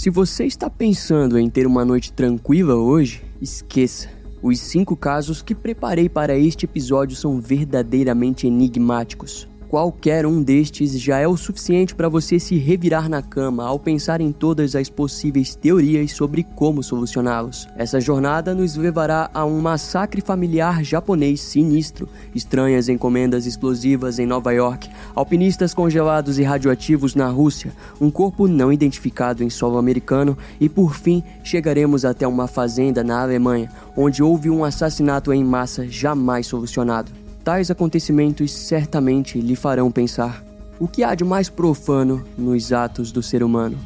Se você está pensando em ter uma noite tranquila hoje, esqueça. Os cinco casos que preparei para este episódio são verdadeiramente enigmáticos. Qualquer um destes já é o suficiente para você se revirar na cama ao pensar em todas as possíveis teorias sobre como solucioná-los. Essa jornada nos levará a um massacre familiar japonês sinistro, estranhas encomendas explosivas em Nova York, alpinistas congelados e radioativos na Rússia, um corpo não identificado em solo americano e, por fim, chegaremos até uma fazenda na Alemanha, onde houve um assassinato em massa jamais solucionado. Tais acontecimentos certamente lhe farão pensar o que há de mais profano nos atos do ser humano.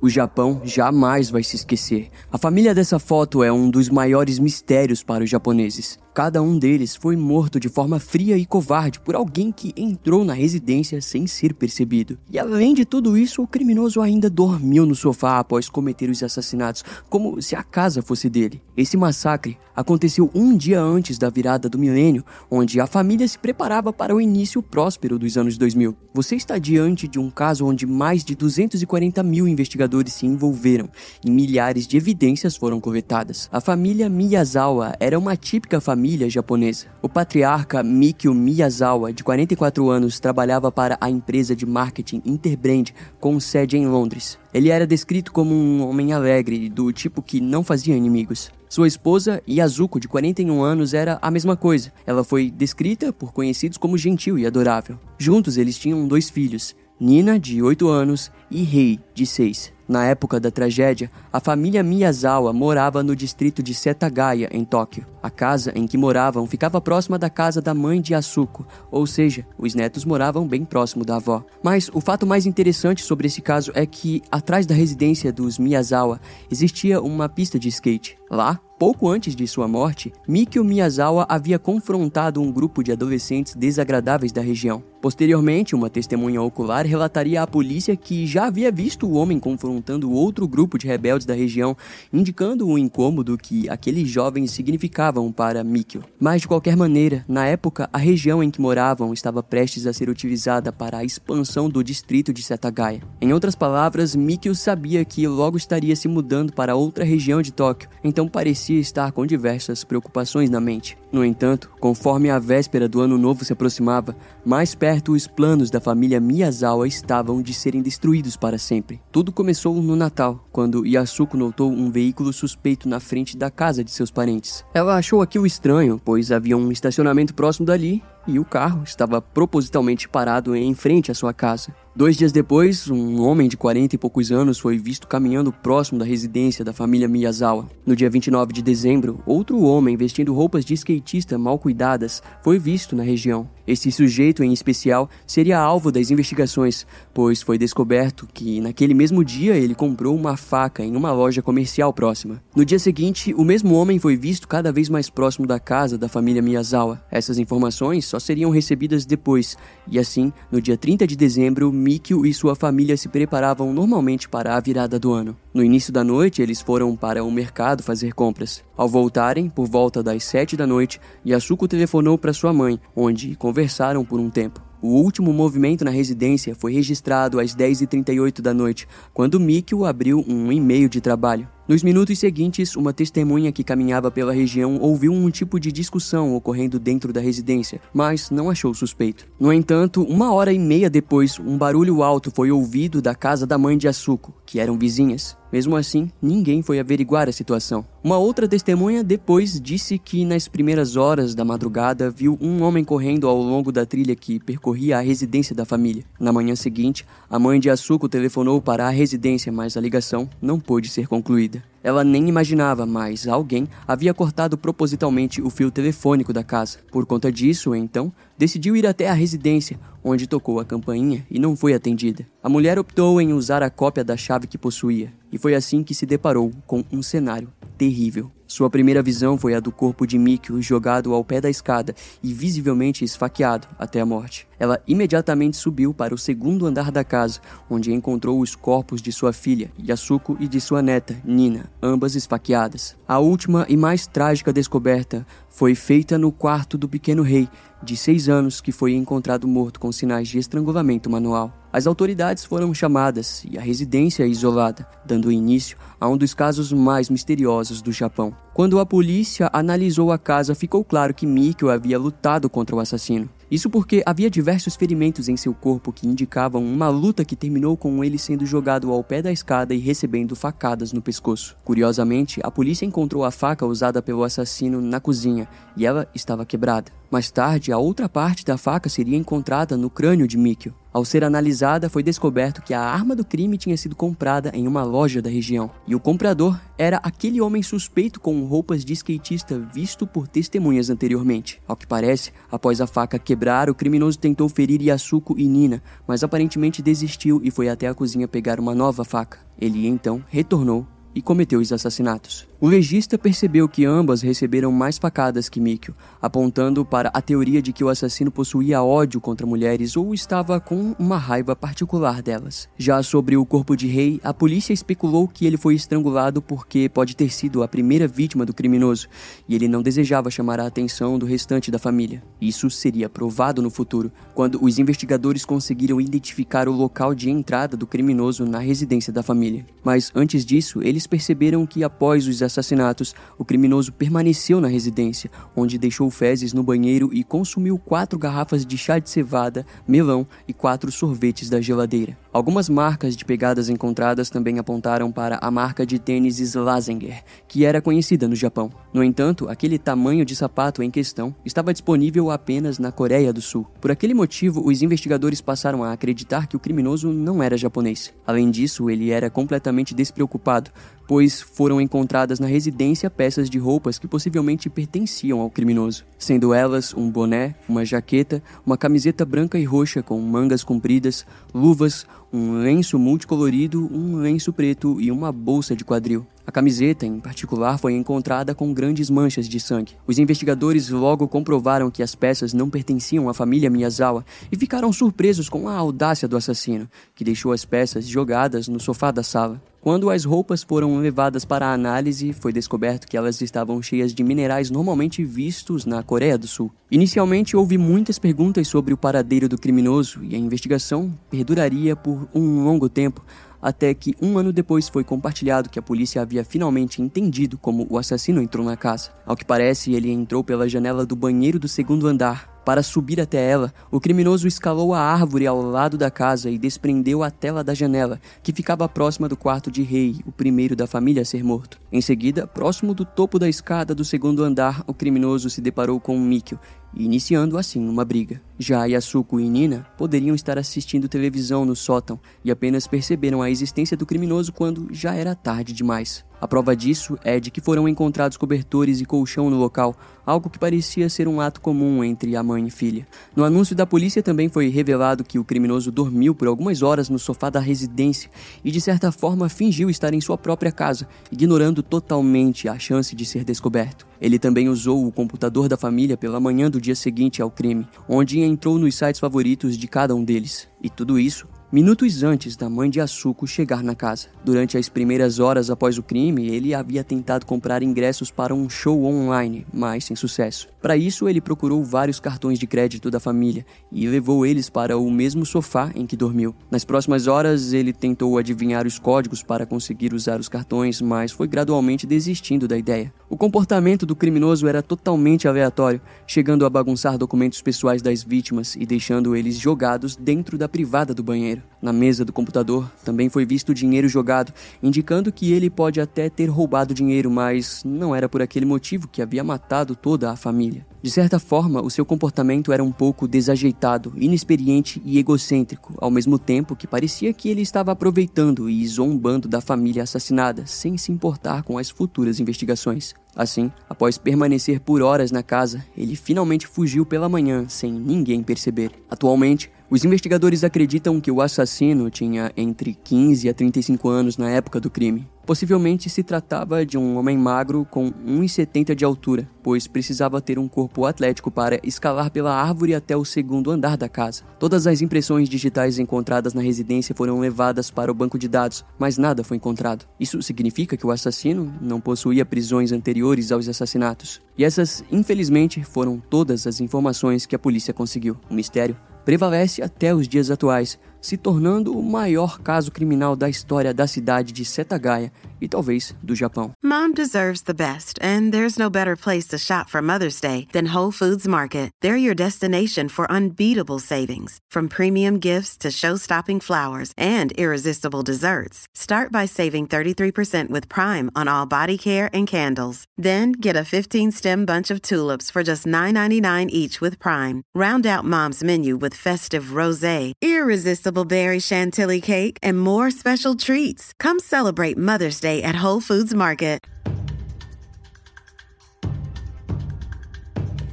O Japão jamais vai se esquecer. A família dessa foto é um dos maiores mistérios para os japoneses. Cada um deles foi morto de forma fria e covarde por alguém que entrou na residência sem ser percebido. E além de tudo isso, o criminoso ainda dormiu no sofá após cometer os assassinatos, como se a casa fosse dele. Esse massacre aconteceu um dia antes da virada do milênio, onde a família se preparava para o início próspero dos anos 2000. Você está diante de um caso onde mais de 240 mil investigadores se envolveram e milhares de evidências foram coletadas. A família Miyazawa era uma típica família família japonesa. O patriarca Mikio Miyazawa, de 44 anos, trabalhava para a empresa de marketing Interbrand com sede em Londres. Ele era descrito como um homem alegre, do tipo que não fazia inimigos. Sua esposa, Yazuko, de 41 anos, era a mesma coisa. Ela foi descrita por conhecidos como gentil e adorável. Juntos eles tinham dois filhos, Nina, de 8 anos, e Rei, de 6. Na época da tragédia, a família Miyazawa morava no distrito de Setagaya, em Tóquio. A casa em que moravam ficava próxima da casa da mãe de Asuko, ou seja, os netos moravam bem próximo da avó. Mas o fato mais interessante sobre esse caso é que, atrás da residência dos Miyazawa, existia uma pista de skate. Lá, Pouco antes de sua morte, Mikio Miyazawa havia confrontado um grupo de adolescentes desagradáveis da região. Posteriormente, uma testemunha ocular relataria à polícia que já havia visto o homem confrontando outro grupo de rebeldes da região, indicando o incômodo que aqueles jovens significavam para Mikio. Mas de qualquer maneira, na época, a região em que moravam estava prestes a ser utilizada para a expansão do distrito de Setagaya. Em outras palavras, Mikio sabia que logo estaria se mudando para outra região de Tóquio, então parecia estar com diversas preocupações na mente. No entanto, conforme a véspera do ano novo se aproximava, mais perto os planos da família Miyazawa estavam de serem destruídos para sempre. Tudo começou no Natal, quando Yasuko notou um veículo suspeito na frente da casa de seus parentes. Ela achou aquilo estranho, pois havia um estacionamento próximo dali e o carro estava propositalmente parado em frente à sua casa. Dois dias depois, um homem de 40 e poucos anos foi visto caminhando próximo da residência da família Miyazawa. No dia 29 de dezembro, outro homem vestindo roupas de skatista mal cuidadas foi visto na região. Esse sujeito em especial seria alvo das investigações, pois foi descoberto que naquele mesmo dia ele comprou uma faca em uma loja comercial próxima. No dia seguinte, o mesmo homem foi visto cada vez mais próximo da casa da família Miyazawa. Essas informações só seriam recebidas depois, e assim, no dia 30 de dezembro, Mikio e sua família se preparavam normalmente para a virada do ano. No início da noite, eles foram para o mercado fazer compras. Ao voltarem, por volta das 7 da noite, Yasuko telefonou para sua mãe, onde conversaram por um tempo. O último movimento na residência foi registrado às 10h38 da noite, quando Mikio abriu um e-mail de trabalho. Nos minutos seguintes, uma testemunha que caminhava pela região ouviu um tipo de discussão ocorrendo dentro da residência, mas não achou suspeito. No entanto, uma hora e meia depois, um barulho alto foi ouvido da casa da mãe de Asuko, que eram vizinhas. Mesmo assim, ninguém foi averiguar a situação. Uma outra testemunha depois disse que nas primeiras horas da madrugada viu um homem correndo ao longo da trilha que percorria a residência da família. Na manhã seguinte, a mãe de Asuko telefonou para a residência, mas a ligação não pôde ser concluída. Ela nem imaginava, mas alguém havia cortado propositalmente o fio telefônico da casa. Por conta disso, então, decidiu ir até a residência, onde tocou a campainha e não foi atendida. A mulher optou em usar a cópia da chave que possuía, e foi assim que se deparou com um cenário terrível. Sua primeira visão foi a do corpo de Mikio jogado ao pé da escada e visivelmente esfaqueado até a morte. Ela imediatamente subiu para o segundo andar da casa, onde encontrou os corpos de sua filha, Yasuko, e de sua neta, Nina, ambas esfaqueadas. A última e mais trágica descoberta foi feita no quarto do pequeno rei, de seis anos, que foi encontrado morto com sinais de estrangulamento manual. As autoridades foram chamadas e a residência isolada, dando início a um dos casos mais misteriosos do Japão. Quando a polícia analisou a casa, ficou claro que Mikio havia lutado contra o assassino. Isso porque havia diversos ferimentos em seu corpo que indicavam uma luta que terminou com ele sendo jogado ao pé da escada e recebendo facadas no pescoço. Curiosamente, a polícia encontrou a faca usada pelo assassino na cozinha e ela estava quebrada. Mais tarde, a outra parte da faca seria encontrada no crânio de Mikio. Ao ser analisada, foi descoberto que a arma do crime tinha sido comprada em uma loja da região, e o comprador era aquele homem suspeito com roupas de skatista visto por testemunhas anteriormente. Ao que parece, após a faca quebrar, o criminoso tentou ferir Yasuko e Nina, mas aparentemente desistiu e foi até a cozinha pegar uma nova faca. Ele então retornou e cometeu os assassinatos. O legista percebeu que ambas receberam mais facadas que Mikio, apontando para a teoria de que o assassino possuía ódio contra mulheres ou estava com uma raiva particular delas. Já sobre o corpo de Rei, a polícia especulou que ele foi estrangulado porque pode ter sido a primeira vítima do criminoso e ele não desejava chamar a atenção do restante da família. Isso seria provado no futuro, quando os investigadores conseguiram identificar o local de entrada do criminoso na residência da família. Mas antes disso, eles perceberam que após os assassinatos, o criminoso permaneceu na residência, onde deixou fezes no banheiro e consumiu quatro garrafas de chá de cevada, melão e quatro sorvetes da geladeira. Algumas marcas de pegadas encontradas também apontaram para a marca de tênis Slazenger, que era conhecida no Japão. No entanto, aquele tamanho de sapato em questão estava disponível apenas na Coreia do Sul. Por aquele motivo, os investigadores passaram a acreditar que o criminoso não era japonês. Além disso, ele era completamente despreocupado, pois foram encontradas na residência peças de roupas que possivelmente pertenciam ao criminoso, sendo elas um boné, uma jaqueta, uma camiseta branca e roxa com mangas compridas, luvas, um lenço multicolorido, um lenço preto e uma bolsa de quadril. A camiseta, em particular, foi encontrada com grandes manchas de sangue. Os investigadores logo comprovaram que as peças não pertenciam à família Miyazawa e ficaram surpresos com a audácia do assassino, que deixou as peças jogadas no sofá da sala. Quando as roupas foram levadas para a análise, foi descoberto que elas estavam cheias de minerais normalmente vistos na Coreia do Sul. Inicialmente, houve muitas perguntas sobre o paradeiro do criminoso e a investigação perduraria por um longo tempo, até que um ano depois foi compartilhado que a polícia havia finalmente entendido como o assassino entrou na casa. Ao que parece, ele entrou pela janela do banheiro do segundo andar, para subir até ela, o criminoso escalou a árvore ao lado da casa e desprendeu a tela da janela, que ficava próxima do quarto de rei, o primeiro da família a ser morto. Em seguida, próximo do topo da escada do segundo andar, o criminoso se deparou com Mikio, iniciando assim uma briga. Já Yasuko e Nina poderiam estar assistindo televisão no sótão e apenas perceberam a existência do criminoso quando já era tarde demais. A prova disso é de que foram encontrados cobertores e colchão no local, algo que parecia ser um ato comum entre a mãe e filha. No anúncio da polícia também foi revelado que o criminoso dormiu por algumas horas no sofá da residência e, de certa forma, fingiu estar em sua própria casa, ignorando totalmente a chance de ser descoberto. Ele também usou o computador da família pela manhã do dia seguinte ao crime, onde entrou nos sites favoritos de cada um deles. E tudo isso minutos antes da mãe de Asuko chegar na casa. Durante as primeiras horas após o crime, ele havia tentado comprar ingressos para um show online, mas sem sucesso. Para isso, ele procurou vários cartões de crédito da família e levou eles para o mesmo sofá em que dormiu. Nas próximas horas, ele tentou adivinhar os códigos para conseguir usar os cartões, mas foi gradualmente desistindo da ideia. O comportamento do criminoso era totalmente aleatório, chegando a bagunçar documentos pessoais das vítimas e deixando eles jogados dentro da privada do banheiro. Na mesa do computador também foi visto dinheiro jogado, indicando que ele pode até ter roubado dinheiro, mas não era por aquele motivo que havia matado toda a família. De certa forma, o seu comportamento era um pouco desajeitado, inexperiente e egocêntrico, ao mesmo tempo que parecia que ele estava aproveitando e zombando da família assassinada, sem se importar com as futuras investigações. Assim, após permanecer por horas na casa, ele finalmente fugiu pela manhã sem ninguém perceber. Atualmente, os investigadores acreditam que o assassino tinha entre 15 a 35 anos na época do crime. Possivelmente se tratava de um homem magro com 1,70 de altura, pois precisava ter um corpo atlético para escalar pela árvore até o segundo andar da casa. Todas as impressões digitais encontradas na residência foram levadas para o banco de dados, mas nada foi encontrado. Isso significa que o assassino não possuía prisões anteriores aos assassinatos. E essas, infelizmente, foram todas as informações que a polícia conseguiu. O mistério prevalece até os dias atuais, se tornando o maior caso criminal da história da cidade de Setagaya e talvez do Japão. Mom deserves the best, and there's no better place to shop for Mother's Day than Whole Foods Market. They're your destination for unbeatable savings, from premium gifts to show-stopping flowers and irresistible desserts. Start by saving 33% with Prime on all body care and candles. Then get a 15-stem bunch of tulips for just $9.99 each with Prime. Round out Mom's menu with festive rosé, irresistible berry chantilly cake, and more special treats. Come celebrate Mother's Day at Whole Foods Market.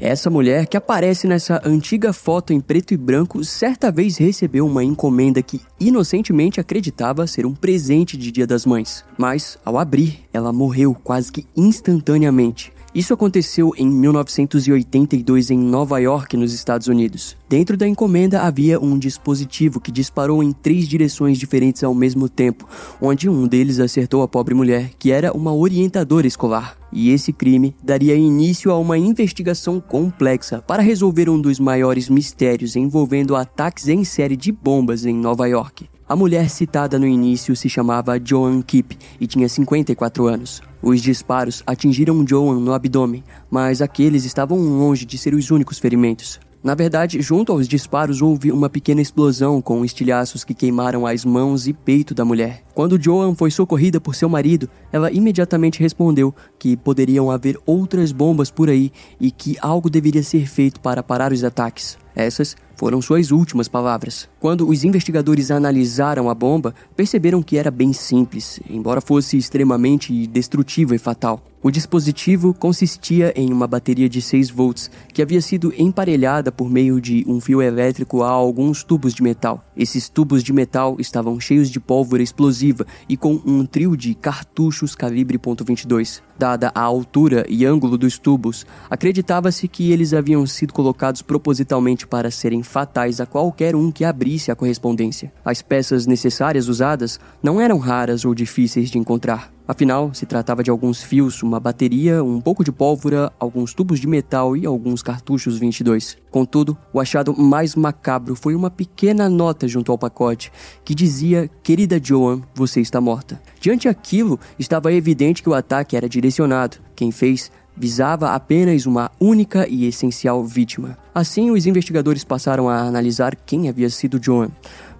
Essa mulher que aparece nessa antiga foto em preto e branco certa vez recebeu uma encomenda que inocentemente acreditava ser um presente de Dia das Mães. Mas, ao abrir, ela morreu quase que instantaneamente. Isso aconteceu em 1982 em Nova York, nos Estados Unidos. Dentro da encomenda havia um dispositivo que disparou em três direções diferentes ao mesmo tempo, onde um deles acertou a pobre mulher, que era uma orientadora escolar. E esse crime daria início a uma investigação complexa para resolver um dos maiores mistérios envolvendo ataques em série de bombas em Nova York. A mulher citada no início se chamava Joan Kipp e tinha 54 anos. Os disparos atingiram Joan no abdômen, mas aqueles estavam longe de ser os únicos ferimentos. Na verdade, junto aos disparos houve uma pequena explosão com estilhaços que queimaram as mãos e peito da mulher. Quando Joan foi socorrida por seu marido, ela imediatamente respondeu que poderiam haver outras bombas por aí e que algo deveria ser feito para parar os ataques. Essas foram suas últimas palavras. Quando os investigadores analisaram a bomba, perceberam que era bem simples, embora fosse extremamente destrutiva e fatal. O dispositivo consistia em uma bateria de 6 volts que havia sido emparelhada por meio de um fio elétrico a alguns tubos de metal. Esses tubos de metal estavam cheios de pólvora explosiva e com um trio de cartuchos calibre .22. Dada a altura e ângulo dos tubos, acreditava-se que eles haviam sido colocados propositalmente para serem fatais a qualquer um que abrisse a correspondência. As peças necessárias usadas não eram raras ou difíceis de encontrar. Afinal, se tratava de alguns fios, uma bateria, um pouco de pólvora, alguns tubos de metal e alguns cartuchos 22. Contudo, o achado mais macabro foi uma pequena nota junto ao pacote que dizia: Querida Joan, você está morta. Diante aquilo, estava evidente que o ataque era direcionado. Quem fez visava apenas uma única e essencial vítima. Assim, os investigadores passaram a analisar quem havia sido Joan,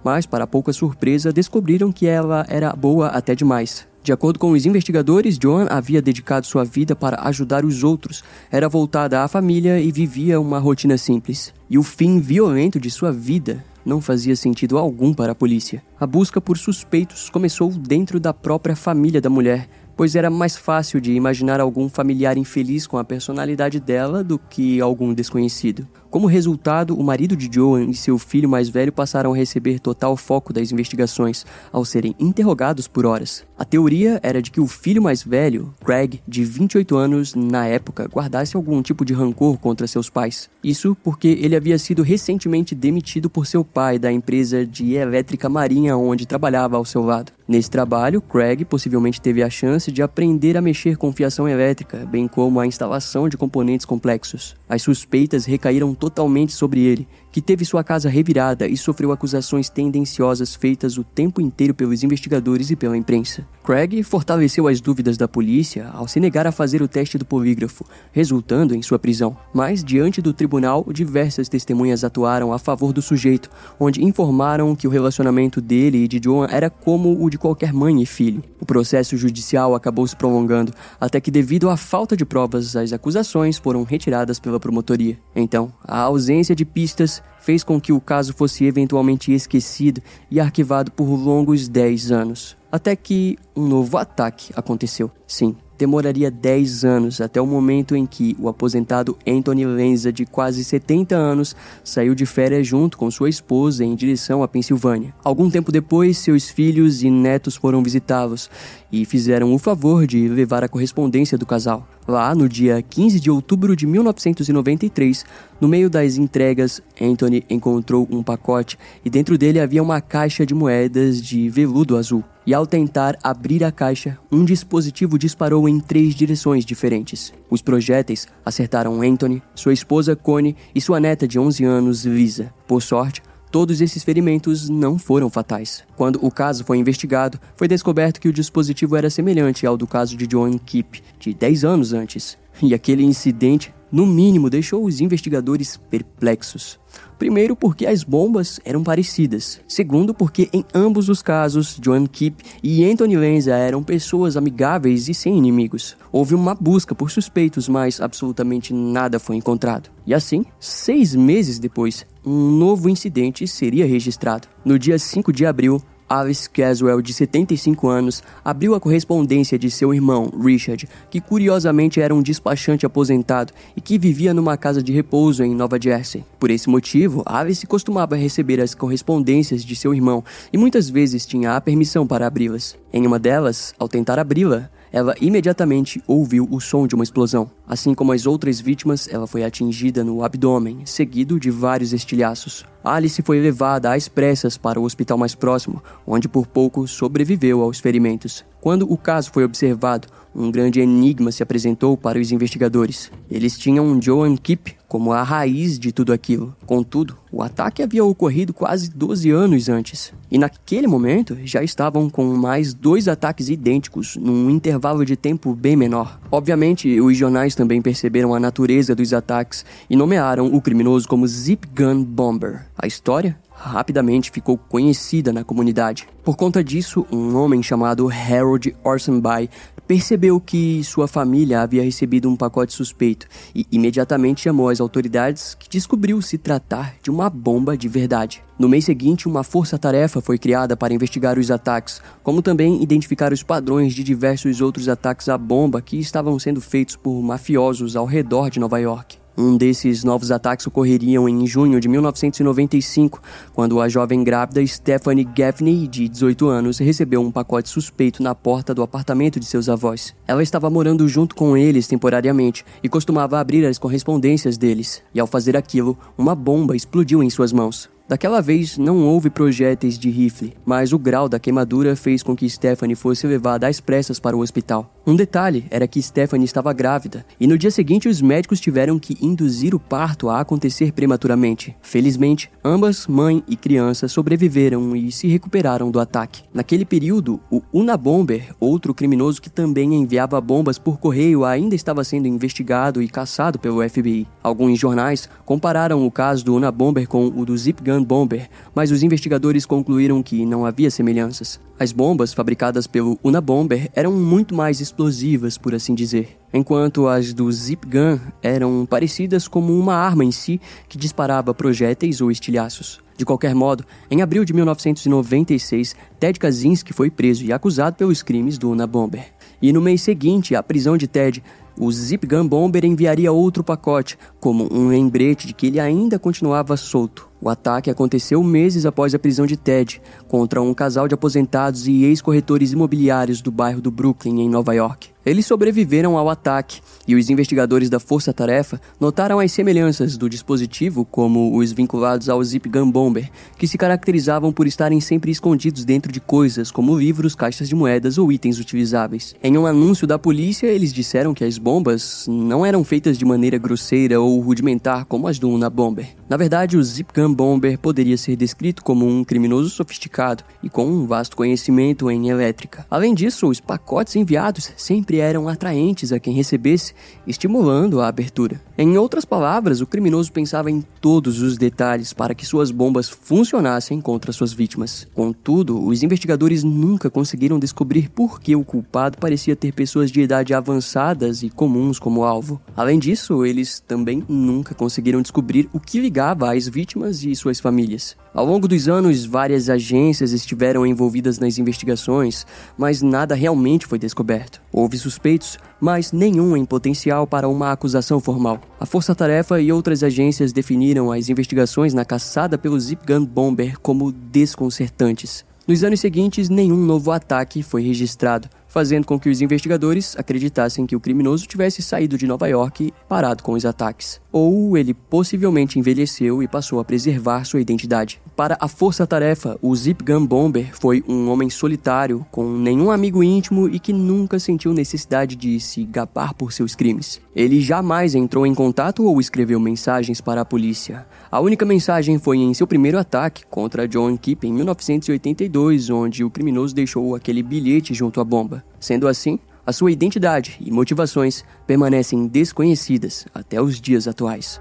mas, para pouca surpresa, descobriram que ela era boa até demais. De acordo com os investigadores, Joan havia dedicado sua vida para ajudar os outros, era voltada à família e vivia uma rotina simples. E o fim violento de sua vida não fazia sentido algum para a polícia. A busca por suspeitos começou dentro da própria família da mulher, pois era mais fácil de imaginar algum familiar infeliz com a personalidade dela do que algum desconhecido. Como resultado, o marido de Joan e seu filho mais velho passaram a receber total foco das investigações, ao serem interrogados por horas. A teoria era de que o filho mais velho, Craig, de 28 anos, na época, guardasse algum tipo de rancor contra seus pais. Isso porque ele havia sido recentemente demitido por seu pai da empresa de elétrica marinha onde trabalhava ao seu lado. Nesse trabalho, Craig possivelmente teve a chance de aprender a mexer com fiação elétrica, bem como a instalação de componentes complexos. As suspeitas recaíram totalmente sobre ele, que teve sua casa revirada e sofreu acusações tendenciosas feitas o tempo inteiro pelos investigadores e pela imprensa. Craig fortaleceu as dúvidas da polícia ao se negar a fazer o teste do polígrafo, resultando em sua prisão. Mas, diante do tribunal, diversas testemunhas atuaram a favor do sujeito, onde informaram que o relacionamento dele e de Joan era como o de qualquer mãe e filho. O processo judicial acabou se prolongando, até que, devido à falta de provas, as acusações foram retiradas pela promotoria. Então, a ausência de pistas fez com que o caso fosse eventualmente esquecido e arquivado por longos 10 anos. Até que um novo ataque aconteceu. Sim, demoraria 10 anos até o momento em que o aposentado Anthony Lenza, de quase 70 anos, saiu de férias junto com sua esposa em direção à Pensilvânia. Algum tempo depois, seus filhos e netos foram visitá-los e fizeram o favor de levar a correspondência do casal. Lá, no dia 15 de outubro de 1993, no meio das entregas, Anthony encontrou um pacote e dentro dele havia uma caixa de moedas de veludo azul. E ao tentar abrir a caixa, um dispositivo disparou em três direções diferentes. Os projéteis acertaram Anthony, sua esposa Connie e sua neta de 11 anos, Lisa. Por sorte, Todos esses ferimentos não foram fatais. Quando o caso foi investigado, foi descoberto que o dispositivo era semelhante ao do caso de John Keep, de 10 anos antes. E aquele incidente, no mínimo, deixou os investigadores perplexos. Primeiro, porque as bombas eram parecidas. Segundo, porque em ambos os casos, Joan Keep e Anthony Lenza eram pessoas amigáveis e sem inimigos. Houve uma busca por suspeitos, mas absolutamente nada foi encontrado. E assim, seis meses depois, um novo incidente seria registrado. No dia 5 de abril, Alice Caswell, de 75 anos, abriu a correspondência de seu irmão, Richard, que curiosamente era um despachante aposentado e que vivia numa casa de repouso em Nova Jersey. Por esse motivo, Alice costumava receber as correspondências de seu irmão e muitas vezes tinha a permissão para abri-las. Em uma delas, ao tentar abri-la, ela imediatamente ouviu o som de uma explosão. Assim como as outras vítimas, ela foi atingida no abdômen, seguido de vários estilhaços. Alice foi levada às pressas para o hospital mais próximo, onde por pouco sobreviveu aos ferimentos. Quando o caso foi observado, um grande enigma se apresentou para os investigadores. Eles tinham Joan Keep como a raiz de tudo aquilo. Contudo, o ataque havia ocorrido quase 12 anos antes. E naquele momento já estavam com mais dois ataques idênticos, num intervalo de tempo bem menor. Obviamente, os jornais também perceberam a natureza dos ataques e nomearam o criminoso como Zip Gun Bomber. A história rapidamente ficou conhecida na comunidade. Por conta disso, um homem chamado Harold Orsenby percebeu que sua família havia recebido um pacote suspeito e imediatamente chamou as autoridades, que descobriu se tratar de uma bomba de verdade. No mês seguinte, uma força-tarefa foi criada para investigar os ataques, como também identificar os padrões de diversos outros ataques à bomba que estavam sendo feitos por mafiosos ao redor de Nova York. Um desses novos ataques ocorreriam em junho de 1995, quando a jovem grávida Stephanie Gaffney, de 18 anos, recebeu um pacote suspeito na porta do apartamento de seus avós. Ela estava morando junto com eles temporariamente e costumava abrir as correspondências deles, e ao fazer aquilo, uma bomba explodiu em suas mãos. Daquela vez não houve projéteis de rifle, mas o grau da queimadura fez com que Stephanie fosse levada às pressas para o hospital. Um detalhe era que Stephanie estava grávida, e no dia seguinte os médicos tiveram que induzir o parto a acontecer prematuramente. Felizmente, ambas, mãe e criança, sobreviveram e se recuperaram do ataque. Naquele período, o Unabomber, outro criminoso que também enviava bombas por correio, ainda estava sendo investigado e caçado pelo FBI. Alguns jornais compararam o caso do Unabomber com o do Zip Gun Bomber, mas os investigadores concluíram que não havia semelhanças. As bombas fabricadas pelo Unabomber eram muito mais explosivas, por assim dizer, enquanto as do Zip Gun eram parecidas como uma arma em si que disparava projéteis ou estilhaços. De qualquer modo, em abril de 1996, Ted Kaczynski foi preso e acusado pelos crimes do Unabomber. E no mês seguinte à prisão de Ted, o Zip Gun Bomber enviaria outro pacote, como um lembrete de que ele ainda continuava solto. O ataque aconteceu meses após a prisão de Ted contra um casal de aposentados e ex-corretores imobiliários do bairro do Brooklyn, em Nova York. Eles sobreviveram ao ataque e os investigadores da Força Tarefa notaram as semelhanças do dispositivo, como os vinculados ao Zip Gun Bomber, que se caracterizavam por estarem sempre escondidos dentro de coisas como livros, caixas de moedas ou itens utilizáveis. Em um anúncio da polícia, eles disseram que as bombas não eram feitas de maneira grosseira ou rudimentar como as do Una Bomber. Na verdade, o Zip Gun Bomber poderia ser descrito como um criminoso sofisticado e com um vasto conhecimento em elétrica. Além disso, os pacotes enviados sempre eram atraentes a quem recebesse, estimulando a abertura. Em outras palavras, o criminoso pensava em todos os detalhes para que suas bombas funcionassem contra suas vítimas. Contudo, os investigadores nunca conseguiram descobrir por que o culpado parecia ter pessoas de idade avançadas e comuns como alvo. Além disso, eles também nunca conseguiram descobrir o que ligava às vítimas e suas famílias. Ao longo dos anos, várias agências estiveram envolvidas nas investigações, mas nada realmente foi descoberto. Houve suspeitos, mas nenhum em potencial para uma acusação formal. A Força Tarefa e outras agências definiram as investigações na caçada pelo Zip Gun Bomber como desconcertantes. Nos anos seguintes, nenhum novo ataque foi registrado, fazendo com que os investigadores acreditassem que o criminoso tivesse saído de Nova York parado com os ataques. Ou ele possivelmente envelheceu e passou a preservar sua identidade. Para a força-tarefa, o Zip Gun Bomber foi um homem solitário, com nenhum amigo íntimo e que nunca sentiu necessidade de se gabar por seus crimes. Ele jamais entrou em contato ou escreveu mensagens para a polícia. A única mensagem foi em seu primeiro ataque contra John Keep em 1982, onde o criminoso deixou aquele bilhete junto à bomba. Sendo assim, a sua identidade e motivações permanecem desconhecidas até os dias atuais.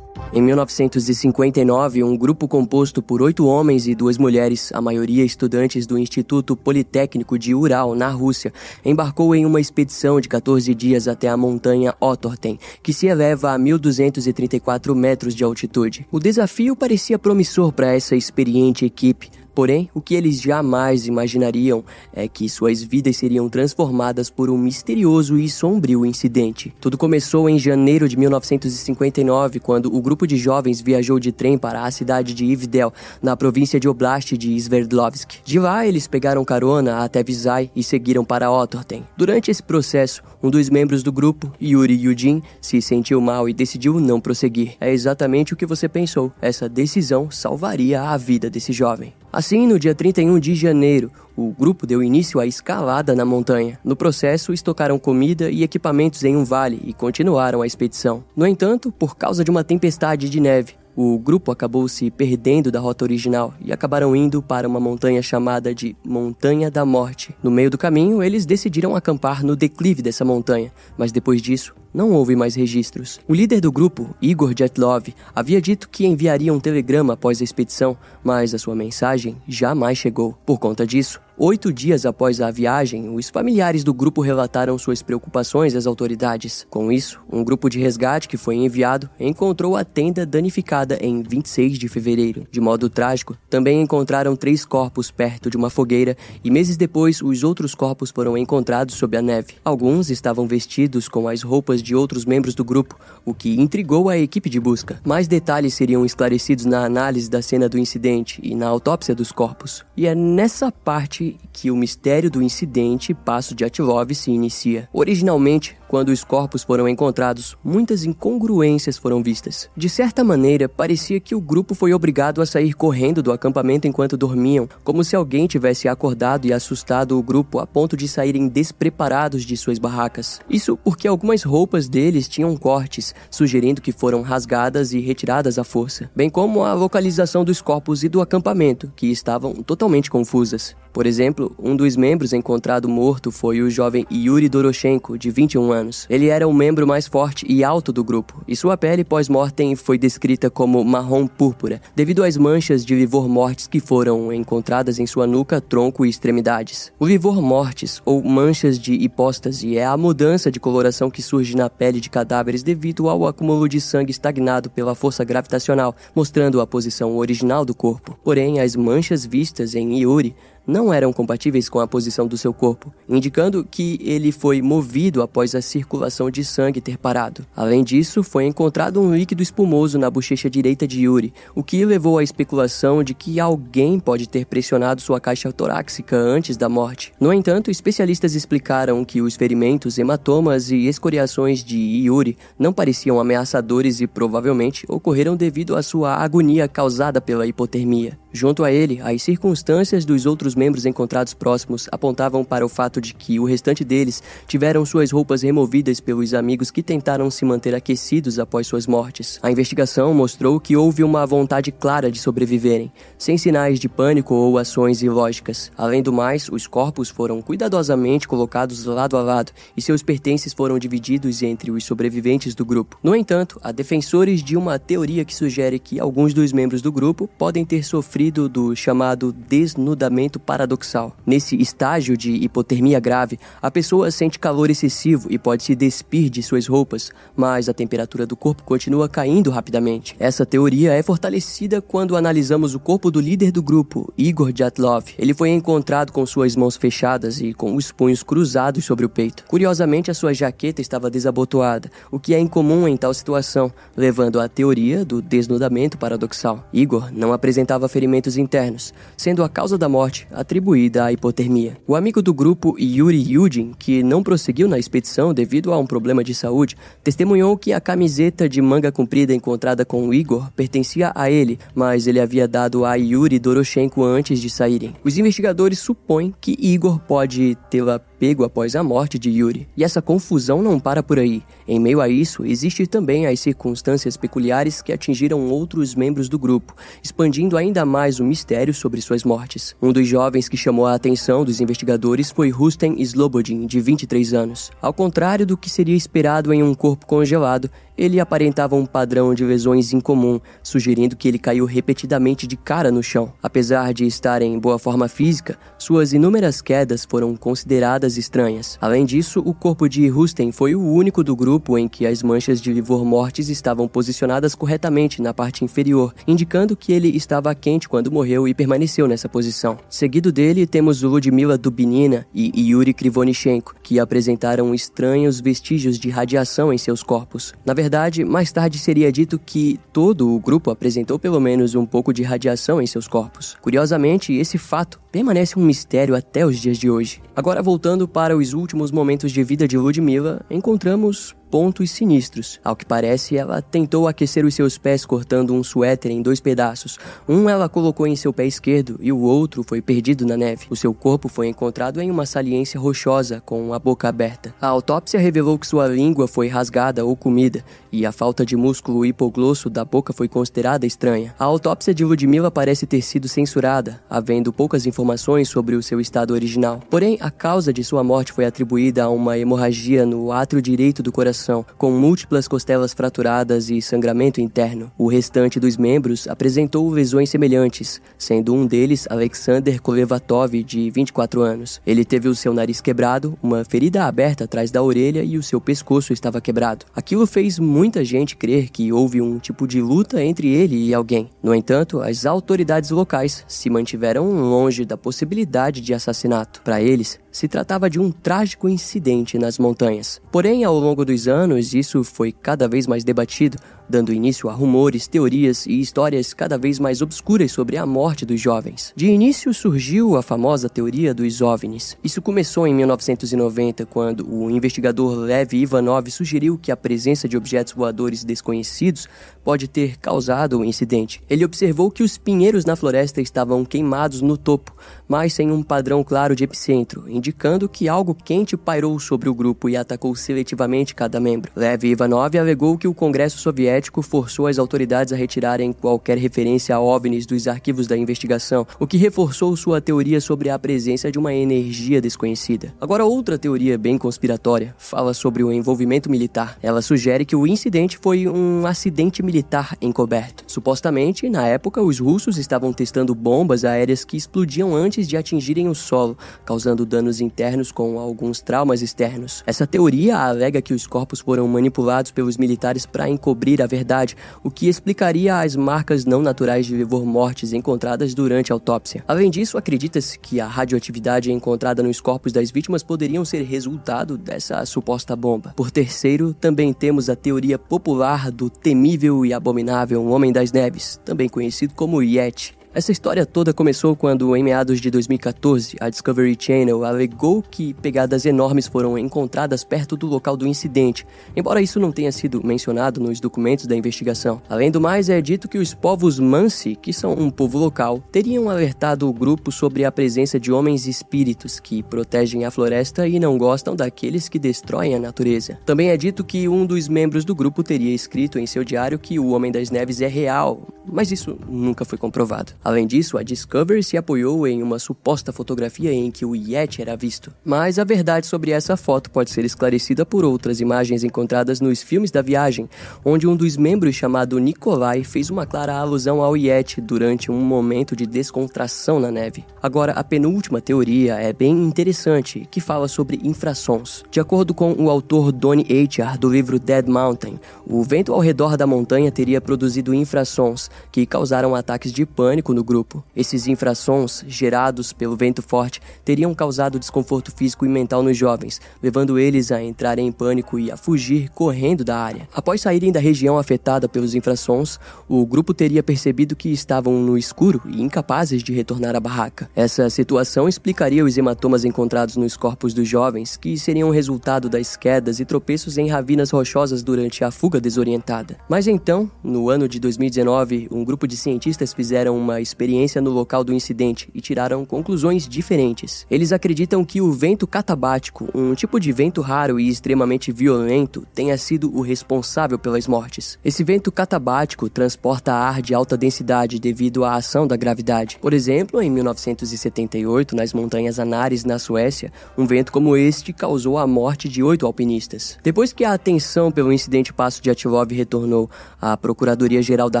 Em 1959, um grupo composto por oito homens e duas mulheres, a maioria estudantes do Instituto Politécnico de Ural, na Rússia, embarcou em uma expedição de 14 dias até a montanha Otorten, que se eleva a 1.234 metros de altitude. O desafio parecia promissor para essa experiente equipe, Porém, o que eles jamais imaginariam é que suas vidas seriam transformadas por um misterioso e sombrio incidente. Tudo começou em janeiro de 1959, quando o grupo de jovens viajou de trem para a cidade de Ivdel, na província de Oblast de Sverdlovsk. De lá, eles pegaram carona até Visay e seguiram para Otorten. Durante esse processo, um dos membros do grupo, Yuri Yudin, se sentiu mal e decidiu não prosseguir. É exatamente o que você pensou. Essa decisão salvaria a vida desse jovem. Assim, no dia 31 de janeiro, o grupo deu início à escalada na montanha. No processo, estocaram comida e equipamentos em um vale e continuaram a expedição. No entanto, por causa de uma tempestade de neve, o grupo acabou se perdendo da rota original e acabaram indo para uma montanha chamada de Montanha da Morte. No meio do caminho, eles decidiram acampar no declive dessa montanha, mas depois disso, não houve mais registros. O líder do grupo, Igor Jetlov, havia dito que enviaria um telegrama após a expedição, mas a sua mensagem jamais chegou. Por conta disso, Oito dias após a viagem, os familiares do grupo relataram suas preocupações às autoridades. Com isso, um grupo de resgate que foi enviado encontrou a tenda danificada em 26 de fevereiro. De modo trágico, também encontraram três corpos perto de uma fogueira e meses depois os outros corpos foram encontrados sob a neve. Alguns estavam vestidos com as roupas de outros membros do grupo, o que intrigou a equipe de busca. Mais detalhes seriam esclarecidos na análise da cena do incidente e na autópsia dos corpos. E é nessa parte que o mistério do incidente Passo de Atilov se inicia. Originalmente, quando os corpos foram encontrados, muitas incongruências foram vistas. De certa maneira, parecia que o grupo foi obrigado a sair correndo do acampamento enquanto dormiam, como se alguém tivesse acordado e assustado o grupo a ponto de saírem despreparados de suas barracas. Isso porque algumas roupas deles tinham cortes, sugerindo que foram rasgadas e retiradas à força, bem como a localização dos corpos e do acampamento, que estavam totalmente confusas. Por exemplo, um dos membros encontrado morto foi o jovem Yuri Doroshenko, de 21 anos. Ele era o membro mais forte e alto do grupo, e sua pele pós-mortem foi descrita como marrom púrpura, devido às manchas de livor mortis que foram encontradas em sua nuca, tronco e extremidades. O livor mortis, ou manchas de hipóstase, é a mudança de coloração que surge na pele de cadáveres devido ao acúmulo de sangue estagnado pela força gravitacional, mostrando a posição original do corpo. Porém, as manchas vistas em Yuri não eram compatíveis com a posição do seu corpo, indicando que ele foi movido após a circulação de sangue ter parado. Além disso, foi encontrado um líquido espumoso na bochecha direita de Yuri, o que levou à especulação de que alguém pode ter pressionado sua caixa torácica antes da morte. No entanto, especialistas explicaram que os ferimentos, hematomas e escoriações de Yuri não pareciam ameaçadores e provavelmente ocorreram devido à sua agonia causada pela hipotermia. Junto a ele, as circunstâncias dos outros membros encontrados próximos apontavam para o fato de que o restante deles tiveram suas roupas removidas pelos amigos que tentaram se manter aquecidos após suas mortes. A investigação mostrou que houve uma vontade clara de sobreviverem, sem sinais de pânico ou ações ilógicas. Além do mais, os corpos foram cuidadosamente colocados lado a lado e seus pertences foram divididos entre os sobreviventes do grupo. No entanto, há defensores de uma teoria que sugere que alguns dos membros do grupo podem ter sofrido do chamado desnudamento paradoxal. Nesse estágio de hipotermia grave, a pessoa sente calor excessivo e pode se despir de suas roupas, mas a temperatura do corpo continua caindo rapidamente. Essa teoria é fortalecida quando analisamos o corpo do líder do grupo, Igor Jatlov. Ele foi encontrado com suas mãos fechadas e com os punhos cruzados sobre o peito. Curiosamente, a sua jaqueta estava desabotoada, o que é incomum em tal situação, levando à teoria do desnudamento paradoxal. Igor não apresentava ferimentos internos, sendo a causa da morte atribuída à hipotermia. O amigo do grupo, Yuri Yudin, que não prosseguiu na expedição devido a um problema de saúde, testemunhou que a camiseta de manga comprida encontrada com Igor pertencia a ele, mas ele havia dado a Yuri Doroshenko antes de saírem. Os investigadores supõem que Igor pode tê-la pego após a morte de Yuri. E essa confusão não para por aí. Em meio a isso, existe também as circunstâncias peculiares que atingiram outros membros do grupo, expandindo ainda mais o mistério sobre suas mortes. Um dos jovens que chamou a atenção dos investigadores foi Rustem Slobodin, de 23 anos. Ao contrário do que seria esperado em um corpo congelado, ele aparentava um padrão de lesões incomum, sugerindo que ele caiu repetidamente de cara no chão. Apesar de estar em boa forma física, suas inúmeras quedas foram consideradas estranhas. Além disso, o corpo de Rustem foi o único do grupo em que as manchas de livor mortis estavam posicionadas corretamente na parte inferior, indicando que ele estava quente quando morreu e permaneceu nessa posição. Seguido dele, temos Ludmila Dubinina e Yuri Krivonichenko, que apresentaram estranhos vestígios de radiação em seus corpos. Na verdade, verdade, mais tarde seria dito que todo o grupo apresentou pelo menos um pouco de radiação em seus corpos. Curiosamente, esse fato permanece um mistério até os dias de hoje. Agora, voltando para os últimos momentos de vida de Ludmilla, encontramos pontos sinistros. Ao que parece, ela tentou aquecer os seus pés cortando um suéter em dois pedaços. Um ela colocou em seu pé esquerdo e o outro foi perdido na neve. O seu corpo foi encontrado em uma saliência rochosa com a boca aberta. A autópsia revelou que sua língua foi rasgada ou comida e a falta de músculo hipoglosso da boca foi considerada estranha. A autópsia de Ludmilla parece ter sido censurada, havendo poucas informações sobre o seu estado original. Porém, a causa de sua morte foi atribuída a uma hemorragia no átrio direito do coração com múltiplas costelas fraturadas e sangramento interno. O restante dos membros apresentou lesões semelhantes, sendo um deles Alexander Kolevatov, de 24 anos. Ele teve o seu nariz quebrado, uma ferida aberta atrás da orelha e o seu pescoço estava quebrado. Aquilo fez muita gente crer que houve um tipo de luta entre ele e alguém. No entanto, as autoridades locais se mantiveram longe da possibilidade de assassinato. Para eles, se tratava de um trágico incidente nas montanhas. Porém, ao longo dos anos, isso foi cada vez mais debatido, dando início a rumores, teorias e histórias cada vez mais obscuras sobre a morte dos jovens. De início surgiu a famosa teoria dos OVNIs. Isso começou em 1990, quando o investigador Lev Ivanov sugeriu que a presença de objetos voadores desconhecidos pode ter causado o incidente. Ele observou que os pinheiros na floresta estavam queimados no topo, mas sem um padrão claro de epicentro, indicando que algo quente pairou sobre o grupo e atacou seletivamente cada membro. Lev Ivanov alegou que o Congresso Soviético forçou as autoridades a retirarem qualquer referência a OVNIs dos arquivos da investigação, o que reforçou sua teoria sobre a presença de uma energia desconhecida. Agora, outra teoria bem conspiratória fala sobre o envolvimento militar. Ela sugere que o incidente foi um acidente militar encoberto. Supostamente, na época, os russos estavam testando bombas aéreas que explodiam antes de atingirem o solo, causando danos internos com alguns traumas externos. Essa teoria alega que os corpos foram manipulados pelos militares para encobrir a verdade, o que explicaria as marcas não naturais de livor mortes encontradas durante a autópsia. Além disso, acredita-se que a radioatividade encontrada nos corpos das vítimas poderiam ser resultado dessa suposta bomba. Por terceiro, também temos a teoria popular do temível e abominável Homem das Neves, também conhecido como Yeti. Essa história toda começou quando, em meados de 2014, a Discovery Channel alegou que pegadas enormes foram encontradas perto do local do incidente, embora isso não tenha sido mencionado nos documentos da investigação. Além do mais, é dito que os povos Mansi, que são um povo local, teriam alertado o grupo sobre a presença de homens espíritos que protegem a floresta e não gostam daqueles que destroem a natureza. Também é dito que um dos membros do grupo teria escrito em seu diário que o Homem das Neves é real, mas isso nunca foi comprovado. Além disso, a Discovery se apoiou em uma suposta fotografia em que o Yeti era visto. Mas a verdade sobre essa foto pode ser esclarecida por outras imagens encontradas nos filmes da viagem, onde um dos membros chamado Nikolai fez uma clara alusão ao Yeti durante um momento de descontração na neve. Agora, a penúltima teoria é bem interessante, que fala sobre infrassons. De acordo com o autor Donnie Eichar do livro Dead Mountain, o vento ao redor da montanha teria produzido infrassons que causaram ataques de pânico grupo. Esses infrassons, gerados pelo vento forte, teriam causado desconforto físico e mental nos jovens, levando eles a entrarem em pânico e a fugir correndo da área. Após saírem da região afetada pelos infrassons, o grupo teria percebido que estavam no escuro e incapazes de retornar à barraca. Essa situação explicaria os hematomas encontrados nos corpos dos jovens, que seriam resultado das quedas e tropeços em ravinas rochosas durante a fuga desorientada. Mas então, no ano de 2019, um grupo de cientistas fizeram uma experiência no local do incidente e tiraram conclusões diferentes. Eles acreditam que o vento catabático, um tipo de vento raro e extremamente violento, tenha sido o responsável pelas mortes. Esse vento catabático transporta ar de alta densidade devido à ação da gravidade. Por exemplo, em 1978, nas montanhas Anares, na Suécia, um vento como este causou a morte de oito alpinistas. Depois que a atenção pelo incidente Passo de Atilov retornou, a Procuradoria-Geral da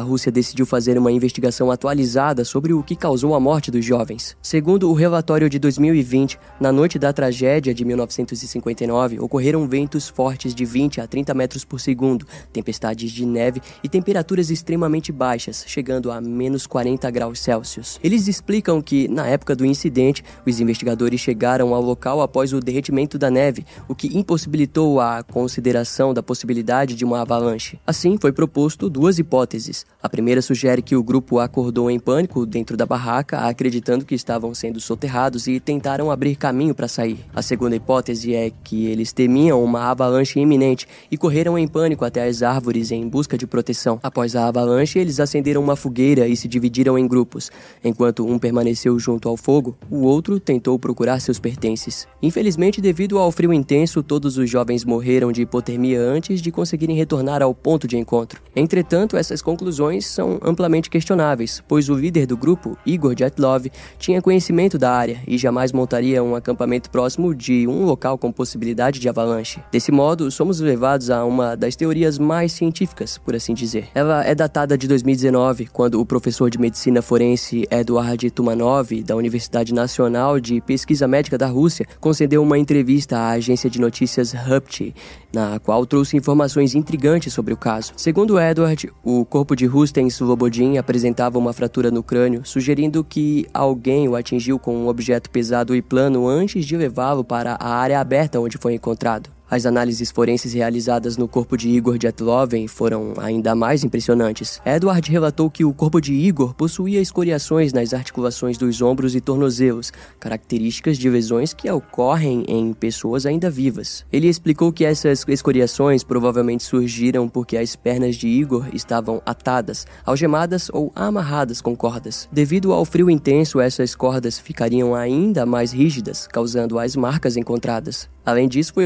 Rússia decidiu fazer uma investigação atualizada sobre o que causou a morte dos jovens. Segundo o relatório de 2020, na noite da tragédia de 1959, ocorreram ventos fortes de 20 a 30 metros por segundo, tempestades de neve e temperaturas extremamente baixas, chegando a menos 40 graus Celsius. Eles explicam que, na época do incidente, os investigadores chegaram ao local após o derretimento da neve, o que impossibilitou a consideração da possibilidade de uma avalanche. Assim, foi proposto duas hipóteses. A primeira sugere que o grupo acordou em pânico pânico dentro da barraca, acreditando que estavam sendo soterrados e tentaram abrir caminho para sair. A segunda hipótese é que eles temiam uma avalanche iminente e correram em pânico até as árvores em busca de proteção. Após a avalanche, eles acenderam uma fogueira e se dividiram em grupos. Enquanto um permaneceu junto ao fogo, o outro tentou procurar seus pertences. Infelizmente, devido ao frio intenso, todos os jovens morreram de hipotermia antes de conseguirem retornar ao ponto de encontro. Entretanto, essas conclusões são amplamente questionáveis, pois o líder do grupo, Igor Jetlov, tinha conhecimento da área e jamais montaria um acampamento próximo de um local com possibilidade de avalanche. Desse modo, somos levados a uma das teorias mais científicas, por assim dizer. Ela é datada de 2019, quando o professor de medicina forense Eduard Tumanov, da Universidade Nacional de Pesquisa Médica da Rússia, concedeu uma entrevista à agência de notícias Rupti, na qual trouxe informações intrigantes sobre o caso. Segundo Edward, o corpo de Rustem Slobodin apresentava uma fratura no crânio, sugerindo que alguém o atingiu com um objeto pesado e plano antes de levá-lo para a área aberta onde foi encontrado. As análises forenses realizadas no corpo de Igor Jetloven foram ainda mais impressionantes. Edward relatou que o corpo de Igor possuía escoriações nas articulações dos ombros e tornozelos, características de lesões que ocorrem em pessoas ainda vivas. Ele explicou que essas escoriações provavelmente surgiram porque as pernas de Igor estavam atadas, algemadas ou amarradas com cordas. Devido ao frio intenso, essas cordas ficariam ainda mais rígidas, causando as marcas encontradas. Além disso, foi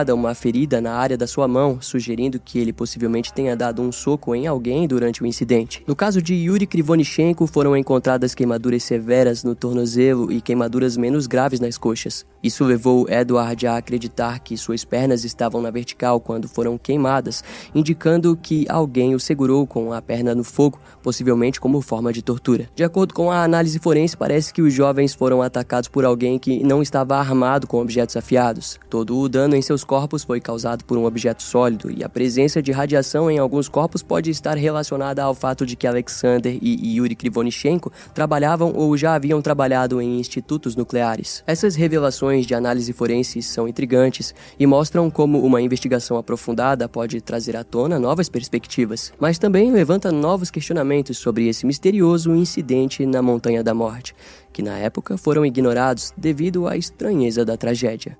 observada uma ferida na área da sua mão, sugerindo que ele possivelmente tenha dado um soco em alguém durante o incidente. No caso de Yuri Krivonichenko, foram encontradas queimaduras severas no tornozelo e queimaduras menos graves nas coxas. Isso levou Edward a acreditar que suas pernas estavam na vertical quando foram queimadas, indicando que alguém o segurou com a perna no fogo, possivelmente como forma de tortura. De acordo com a análise forense, parece que os jovens foram atacados por alguém que não estava armado com objetos afiados. Todo o dano em seus corpos foi causado por um objeto sólido e a presença de radiação em alguns corpos pode estar relacionada ao fato de que Alexander e Yuri Krivonichenko trabalhavam ou já haviam trabalhado em institutos nucleares. Essas revelações de análise forense são intrigantes e mostram como uma investigação aprofundada pode trazer à tona novas perspectivas, mas também levanta novos questionamentos sobre esse misterioso incidente na Montanha da Morte, que na época foram ignorados devido à estranheza da tragédia.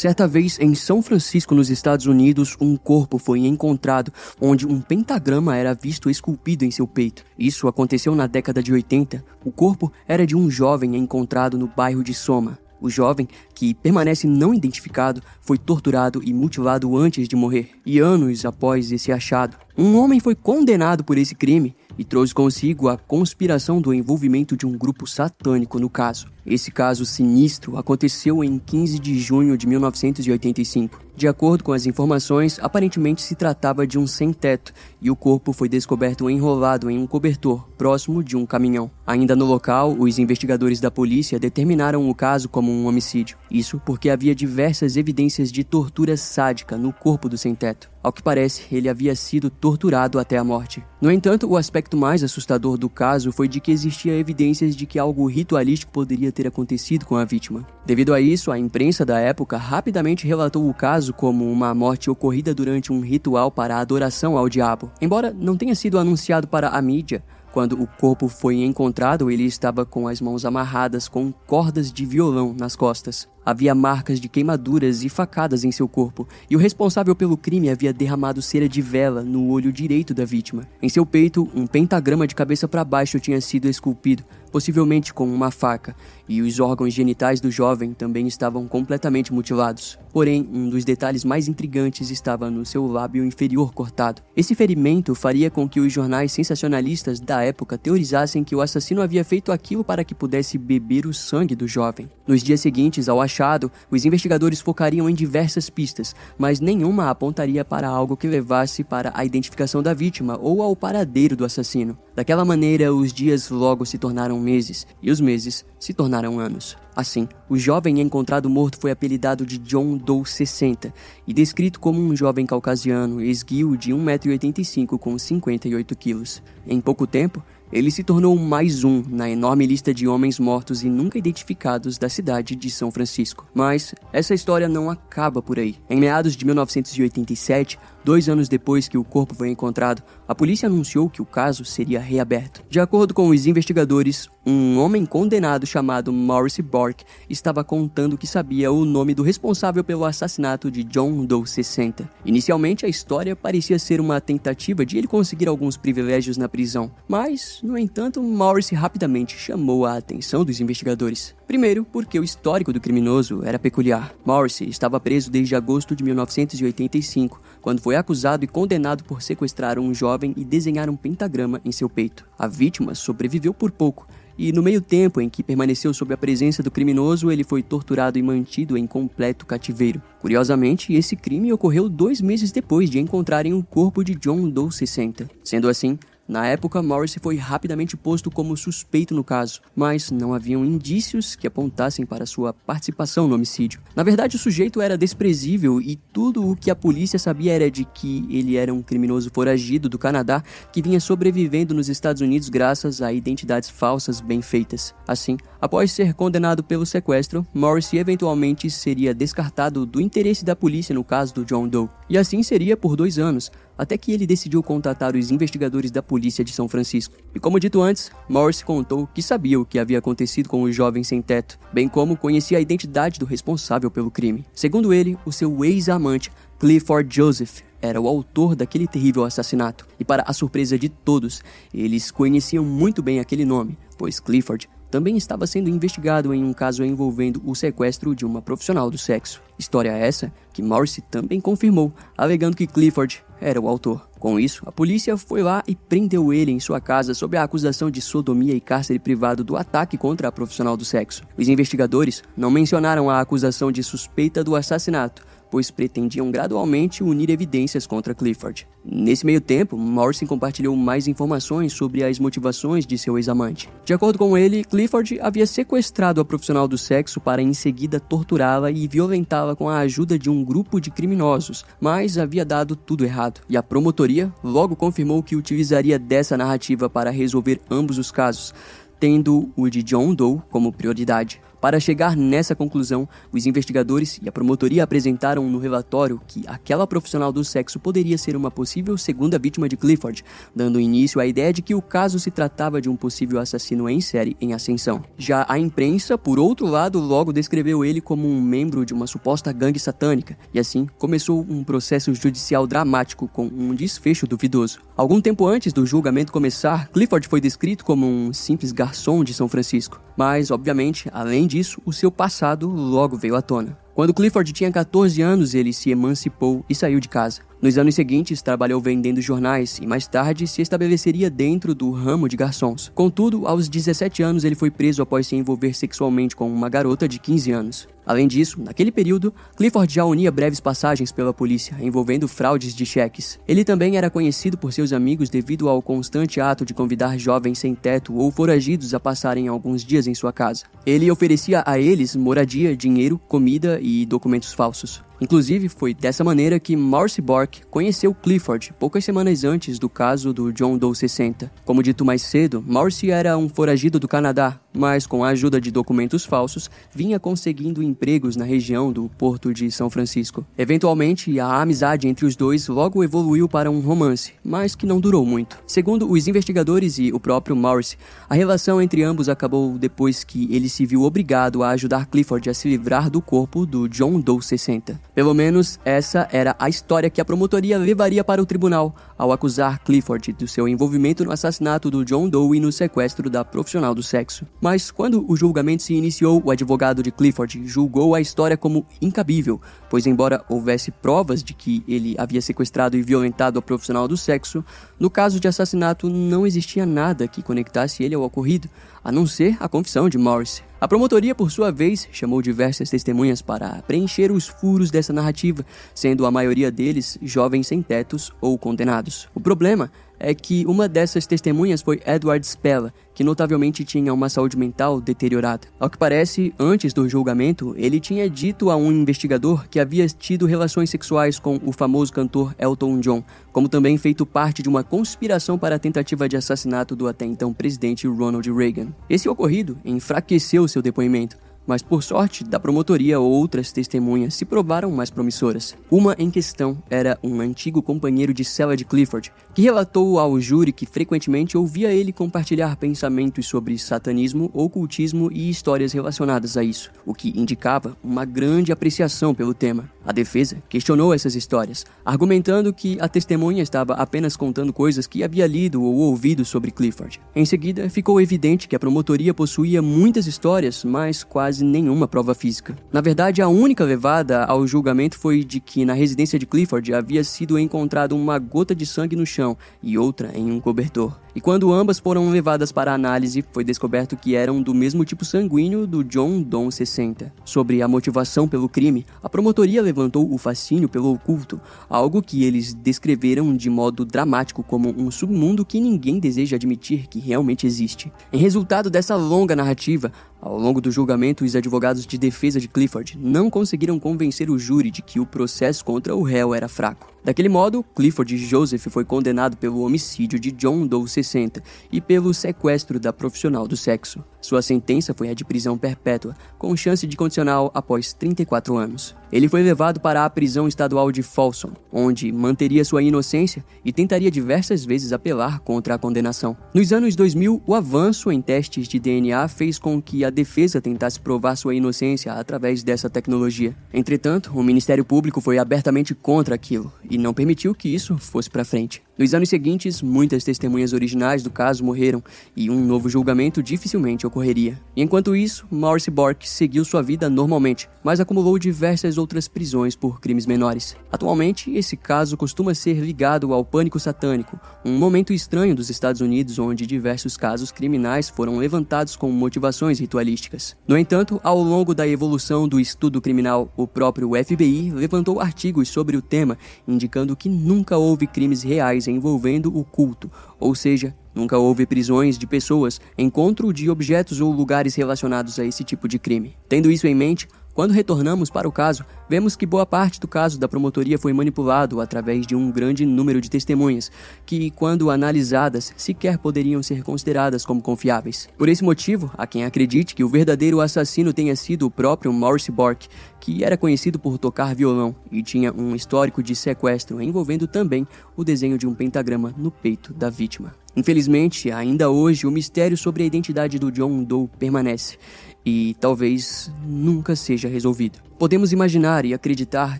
Certa vez, em São Francisco, nos Estados Unidos, um corpo foi encontrado onde um pentagrama era visto esculpido em seu peito. Isso aconteceu na década de 80. O corpo era de um jovem encontrado no bairro de Soma. O jovem, que permanece não identificado, foi torturado e mutilado antes de morrer. E anos após esse achado, um homem foi condenado por esse crime e trouxe consigo a conspiração do envolvimento de um grupo satânico no caso. Esse caso sinistro aconteceu em 15 de junho de 1985. De acordo com as informações, aparentemente se tratava de um sem-teto e o corpo foi descoberto enrolado em um cobertor próximo de um caminhão. Ainda no local, os investigadores da polícia determinaram o caso como um homicídio. Isso porque havia diversas evidências de tortura sádica no corpo do sem-teto. Ao que parece, ele havia sido torturado até a morte. No entanto, o aspecto mais assustador do caso foi de que existia evidências de que algo ritualístico poderia ter acontecido com a vítima. Devido a isso, a imprensa da época rapidamente relatou o caso como uma morte ocorrida durante um ritual para a adoração ao diabo. Embora não tenha sido anunciado para a mídia, quando o corpo foi encontrado, ele estava com as mãos amarradas com cordas de violão nas costas. Havia marcas de queimaduras e facadas em seu corpo, e o responsável pelo crime havia derramado cera de vela no olho direito da vítima. Em seu peito, um pentagrama de cabeça para baixo tinha sido esculpido, possivelmente com uma faca, e os órgãos genitais do jovem também estavam completamente mutilados. Porém, um dos detalhes mais intrigantes estava no seu lábio inferior cortado. Esse ferimento faria com que os jornais sensacionalistas da época teorizassem que o assassino havia feito aquilo para que pudesse beber o sangue do jovem. Nos dias seguintes ao achado, os investigadores focariam em diversas pistas, mas nenhuma apontaria para algo que levasse para a identificação da vítima ou ao paradeiro do assassino. Daquela maneira, os dias logo se tornaram meses e os meses se tornaram anos. Assim, o jovem encontrado morto foi apelidado de John Doe 60 e descrito como um jovem caucasiano esguio de 1,85m com 58 quilos. Em pouco tempo, ele se tornou mais um na enorme lista de homens mortos e nunca identificados da cidade de São Francisco. Mas essa história não acaba por aí. Em meados de 1987, dois anos depois que o corpo foi encontrado, a polícia anunciou que o caso seria reaberto. De acordo com os investigadores, um homem condenado chamado Maurice Bork estava contando que sabia o nome do responsável pelo assassinato de John Doe 60. Inicialmente, a história parecia ser uma tentativa de ele conseguir alguns privilégios na prisão, mas no entanto, Morris rapidamente chamou a atenção dos investigadores. Primeiro, porque o histórico do criminoso era peculiar. Morris estava preso desde agosto de 1985, quando foi acusado e condenado por sequestrar um jovem e desenhar um pentagrama em seu peito. A vítima sobreviveu por pouco, e no meio tempo em que permaneceu sob a presença do criminoso, ele foi torturado e mantido em completo cativeiro. Curiosamente, esse crime ocorreu dois meses depois de encontrarem o corpo de John Doe 60. Sendo assim, na época, Morris foi rapidamente posto como suspeito no caso, mas não haviam indícios que apontassem para sua participação no homicídio. Na verdade, o sujeito era desprezível e tudo o que a polícia sabia era de que ele era um criminoso foragido do Canadá que vinha sobrevivendo nos Estados Unidos graças a identidades falsas bem feitas. Assim, após ser condenado pelo sequestro, Morris eventualmente seria descartado do interesse da polícia no caso do John Doe. E assim seria por dois anos, até que ele decidiu contatar os investigadores da polícia de São Francisco. E como dito antes, Morse contou que sabia o que havia acontecido com o jovem sem teto, bem como conhecia a identidade do responsável pelo crime. Segundo ele, o seu ex-amante, Clifford Joseph, era o autor daquele terrível assassinato. E para a surpresa de todos, eles conheciam muito bem aquele nome, pois Clifford também estava sendo investigado em um caso envolvendo o sequestro de uma profissional do sexo. História essa que Morrissey também confirmou, alegando que Clifford era o autor. Com isso, a polícia foi lá e prendeu ele em sua casa sob a acusação de sodomia e cárcere privado do ataque contra a profissional do sexo. Os investigadores não mencionaram a acusação de suspeita do assassinato, pois pretendiam gradualmente unir evidências contra Clifford. Nesse meio tempo, Morrison compartilhou mais informações sobre as motivações de seu ex-amante. De acordo com ele, Clifford havia sequestrado a profissional do sexo para em seguida torturá-la e violentá-la com a ajuda de um grupo de criminosos, mas havia dado tudo errado. E a promotoria logo confirmou que utilizaria dessa narrativa para resolver ambos os casos, tendo o de John Doe como prioridade. Para chegar nessa conclusão, os investigadores e a promotoria apresentaram no relatório que aquela profissional do sexo poderia ser uma possível segunda vítima de Clifford, dando início à ideia de que o caso se tratava de um possível assassino em série em ascensão. Já a imprensa, por outro lado, logo descreveu ele como um membro de uma suposta gangue satânica, e assim começou um processo judicial dramático com um desfecho duvidoso. Algum tempo antes do julgamento começar, Clifford foi descrito como um simples garçom de São Francisco, mas, obviamente, além disso, o seu passado logo veio à tona. Quando Clifford tinha 14 anos, ele se emancipou e saiu de casa. Nos anos seguintes, trabalhou vendendo jornais e mais tarde se estabeleceria dentro do ramo de garçons. Contudo, aos 17 anos, ele foi preso após se envolver sexualmente com uma garota de 15 anos. Além disso, naquele período, Clifford já unia breves passagens pela polícia envolvendo fraudes de cheques. Ele também era conhecido por seus amigos devido ao constante ato de convidar jovens sem teto ou foragidos a passarem alguns dias em sua casa. Ele oferecia a eles moradia, dinheiro, comida e documentos falsos. Inclusive, foi dessa maneira que Marcy Bork conheceu Clifford poucas semanas antes do caso do John Doe 60. Como dito mais cedo, Marcy era um foragido do Canadá, mas com a ajuda de documentos falsos, vinha conseguindo empregos na região do Porto de São Francisco. Eventualmente, a amizade entre os dois logo evoluiu para um romance, mas que não durou muito. Segundo os investigadores e o próprio Marcy, a relação entre ambos acabou depois que ele se viu obrigado a ajudar Clifford a se livrar do corpo do John Doe 60. Pelo menos essa era a história que a promotoria levaria para o tribunal ao acusar Clifford do seu envolvimento no assassinato do John Doe e no sequestro da profissional do sexo. Mas quando o julgamento se iniciou, o advogado de Clifford julgou a história como incabível, pois embora houvesse provas de que ele havia sequestrado e violentado a profissional do sexo, no caso de assassinato não existia nada que conectasse ele ao ocorrido, a não ser a confissão de Morris. A promotoria, por sua vez, chamou diversas testemunhas para preencher os furos dessa narrativa, sendo a maioria deles jovens sem tetos ou condenados. O problema é que uma dessas testemunhas foi Edward Spella, que notavelmente tinha uma saúde mental deteriorada. Ao que parece, antes do julgamento, ele tinha dito a um investigador que havia tido relações sexuais com o famoso cantor Elton John, como também feito parte de uma conspiração para a tentativa de assassinato do até então presidente Ronald Reagan. Esse ocorrido enfraqueceu seu depoimento, mas por sorte da promotoria outras testemunhas se provaram mais promissoras. Uma em questão era um antigo companheiro de cela de Clifford, que relatou ao júri que frequentemente ouvia ele compartilhar pensamentos sobre satanismo, ocultismo e histórias relacionadas a isso, o que indicava uma grande apreciação pelo tema. A defesa questionou essas histórias, argumentando que a testemunha estava apenas contando coisas que havia lido ou ouvido sobre Clifford. Em seguida, ficou evidente que a promotoria possuía muitas histórias, mas quase nenhuma prova física. Na verdade, a única levada ao julgamento foi de que na residência de Clifford havia sido encontrado uma gota de sangue no chão e outra em um cobertor. E quando ambas foram levadas para análise, foi descoberto que eram do mesmo tipo sanguíneo do John Don 60. Sobre a motivação pelo crime, a promotoria levantou o fascínio pelo oculto, algo que eles descreveram de modo dramático como um submundo que ninguém deseja admitir que realmente existe. Em resultado dessa longa narrativa, ao longo do julgamento, os advogados de defesa de Clifford não conseguiram convencer o júri de que o processo contra o réu era fraco. Daquele modo, Clifford Joseph foi condenado pelo homicídio de John Doe 60 e pelo sequestro da profissional do sexo. Sua sentença foi a de prisão perpétua, com chance de condicional após 34 anos. Ele foi levado para a prisão estadual de Folsom, onde manteria sua inocência e tentaria diversas vezes apelar contra a condenação. Nos anos 2000, o avanço em testes de DNA fez com que a defesa tentasse provar sua inocência através dessa tecnologia. Entretanto, o Ministério Público foi abertamente contra aquilo e não permitiu que isso fosse para frente. Nos anos seguintes, muitas testemunhas originais do caso morreram e um novo julgamento dificilmente ocorreria. Enquanto isso, Maurice Bork seguiu sua vida normalmente, mas acumulou diversas outras prisões por crimes menores. Atualmente, esse caso costuma ser ligado ao pânico satânico, um momento estranho dos Estados Unidos onde diversos casos criminais foram levantados com motivações ritualísticas. No entanto, ao longo da evolução do estudo criminal, o próprio FBI levantou artigos sobre o tema, indicando que nunca houve crimes reais envolvendo o culto, ou seja, nunca houve prisões de pessoas, encontro de objetos ou lugares relacionados a esse tipo de crime. Tendo isso em mente, quando retornamos para o caso, vemos que boa parte do caso da promotoria foi manipulado através de um grande número de testemunhas, que, quando analisadas, sequer poderiam ser consideradas como confiáveis. Por esse motivo, há quem acredite que o verdadeiro assassino tenha sido o próprio Maurice Bork, que era conhecido por tocar violão e tinha um histórico de sequestro envolvendo também o desenho de um pentagrama no peito da vítima. Infelizmente, ainda hoje, o mistério sobre a identidade do John Doe permanece e talvez nunca seja resolvido. Podemos imaginar e acreditar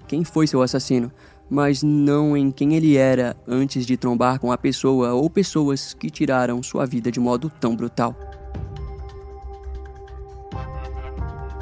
quem foi seu assassino, mas não em quem ele era antes de trombar com a pessoa ou pessoas que tiraram sua vida de modo tão brutal.